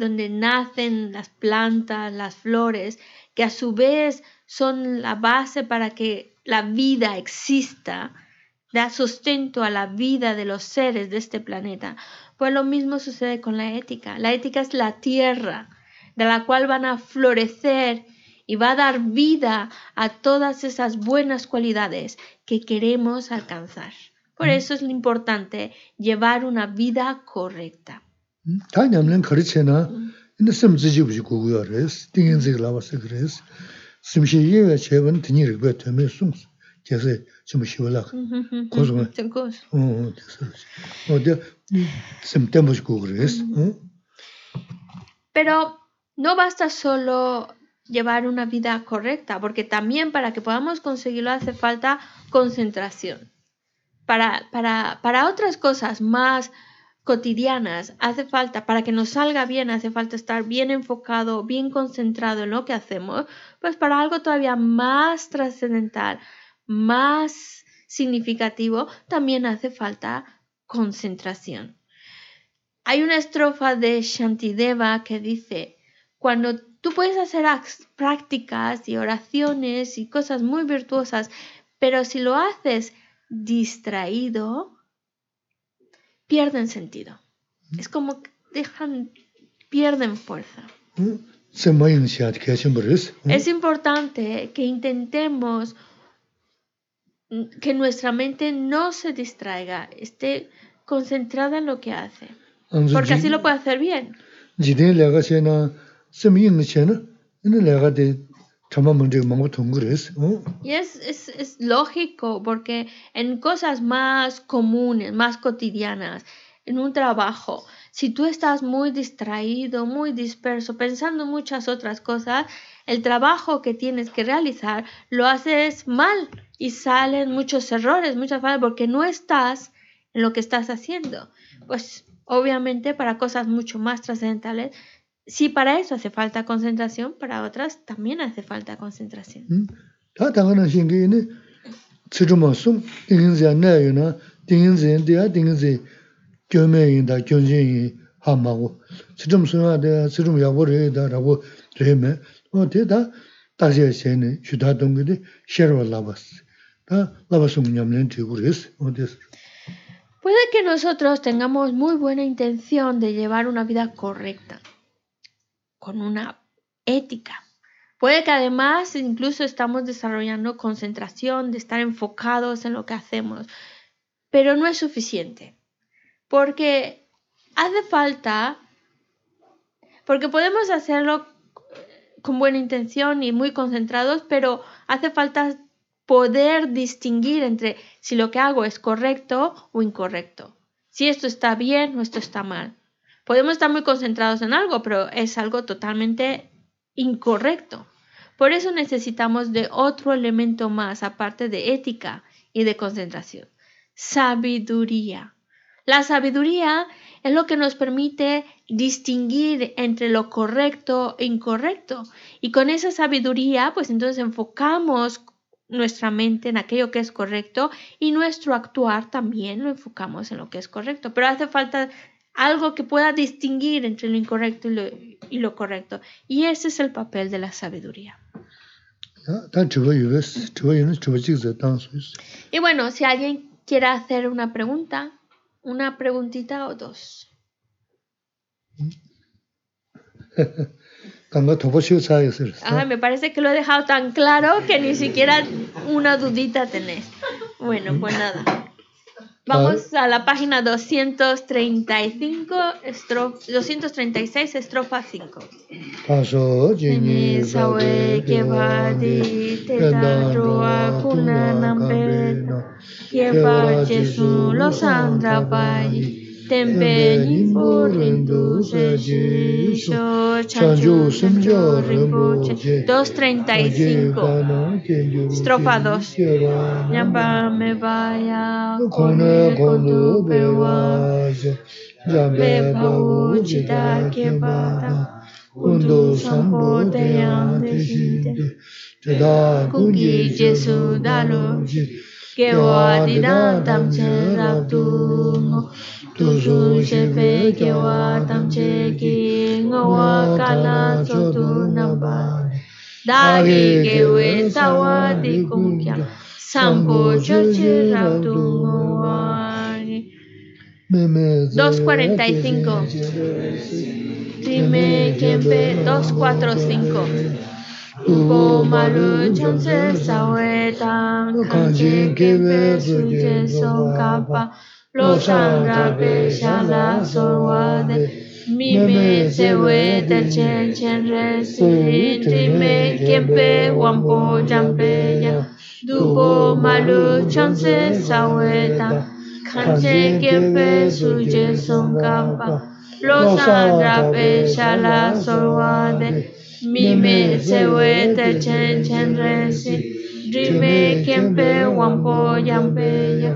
B: donde nacen las plantas, las flores, que a su vez son la base para que la vida exista, da sustento a la vida de los seres de este planeta. Pues lo mismo sucede con la ética. La ética es la tierra de la cual van a florecer y va a dar vida a todas esas buenas cualidades que queremos alcanzar. Por eso es lo importante llevar una vida correcta. Pero no basta solo llevar una vida correcta, porque también para que podamos conseguirlo hace falta concentración. Para, para, para otras cosas más cotidianas hace falta, para que nos salga bien, hace falta estar bien enfocado, bien concentrado en lo que hacemos, pues para algo todavía más trascendental, más significativo, también hace falta concentración. Hay una estrofa de Shantideva que dice, cuando tú puedes hacer ac- prácticas y oraciones y cosas muy virtuosas, pero si lo haces distraído, pierden sentido. Es como que dejan, pierden fuerza. Es importante que intentemos que nuestra mente no se distraiga, esté concentrada en lo que hace, porque así lo puede hacer bien. Y es, es, es lógico porque en cosas más comunes, más cotidianas, en un trabajo, si tú estás muy distraído, muy disperso, pensando en muchas otras cosas, el trabajo que tienes que realizar lo haces mal y salen muchos errores, muchas fallas, porque no estás en lo que estás haciendo. Pues obviamente para cosas mucho más trascendentales, si para eso hace falta concentración, para otras también hace falta concentración.
A: Mm.
B: Puede que nosotros tengamos muy buena intención de llevar una vida correcta con una ética. Puede que además incluso estamos desarrollando concentración, de estar enfocados en lo que hacemos, pero no es suficiente, porque hace falta, porque podemos hacerlo con buena intención y muy concentrados, pero hace falta poder distinguir entre si lo que hago es correcto o incorrecto. Si esto está bien o esto está mal. Podemos estar muy concentrados en algo, pero es algo totalmente incorrecto. Por eso necesitamos de otro elemento más, aparte de ética y de concentración. Sabiduría. La sabiduría es lo que nos permite distinguir entre lo correcto e incorrecto. Y con esa sabiduría, pues entonces enfocamos nuestra mente en aquello que es correcto y nuestro actuar también lo enfocamos en lo que es correcto. Pero hace falta algo que pueda distinguir entre lo incorrecto y lo, y lo correcto. Y ese es el papel de la sabiduría. Y bueno, si alguien quiere hacer una pregunta, una preguntita o dos. Ay, ah, me parece que lo he dejado tan claro que ni siquiera una dudita tenés. Bueno, pues nada. Vamos a la página 235, estrof 236, estrofa 5.
A: Paso, jini,
B: sawe, kebadi, teta. Tempe Nimpo Rindu Se Sho Chanju Semjo Rinpoche 235 Estrofa 2 Nyamba me vaya Kone Kondu Pawu Chita Kebata Kundu Sambo Deshinte Kungi Jesu Dalo Kewa Ki Tawa Di Kungkyang Sampo Choche Raptu Ngawani 245 Dime Kempe 245 Ubo Malu Chonse Sawe Tam Kanji Kempe Suje Son Kapa Lo Shangra Pe Shala Sorwade Mime Sewe Ter Chen Chen Re Si Dime Kempe Wampo Jampe Ya Dubo Malu Chonse Sawe Tam Kanji Kempe Suje Son Kapa Lo Shangra Pe Shala Sorwade Mime sewe te chen chen re Rime kempe wampo yampe ya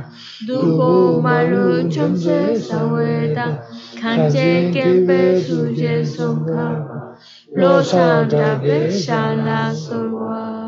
B: Dubo malu chomse saweta Kanche kempe suje songkapa Lo sandra pe shala sorwa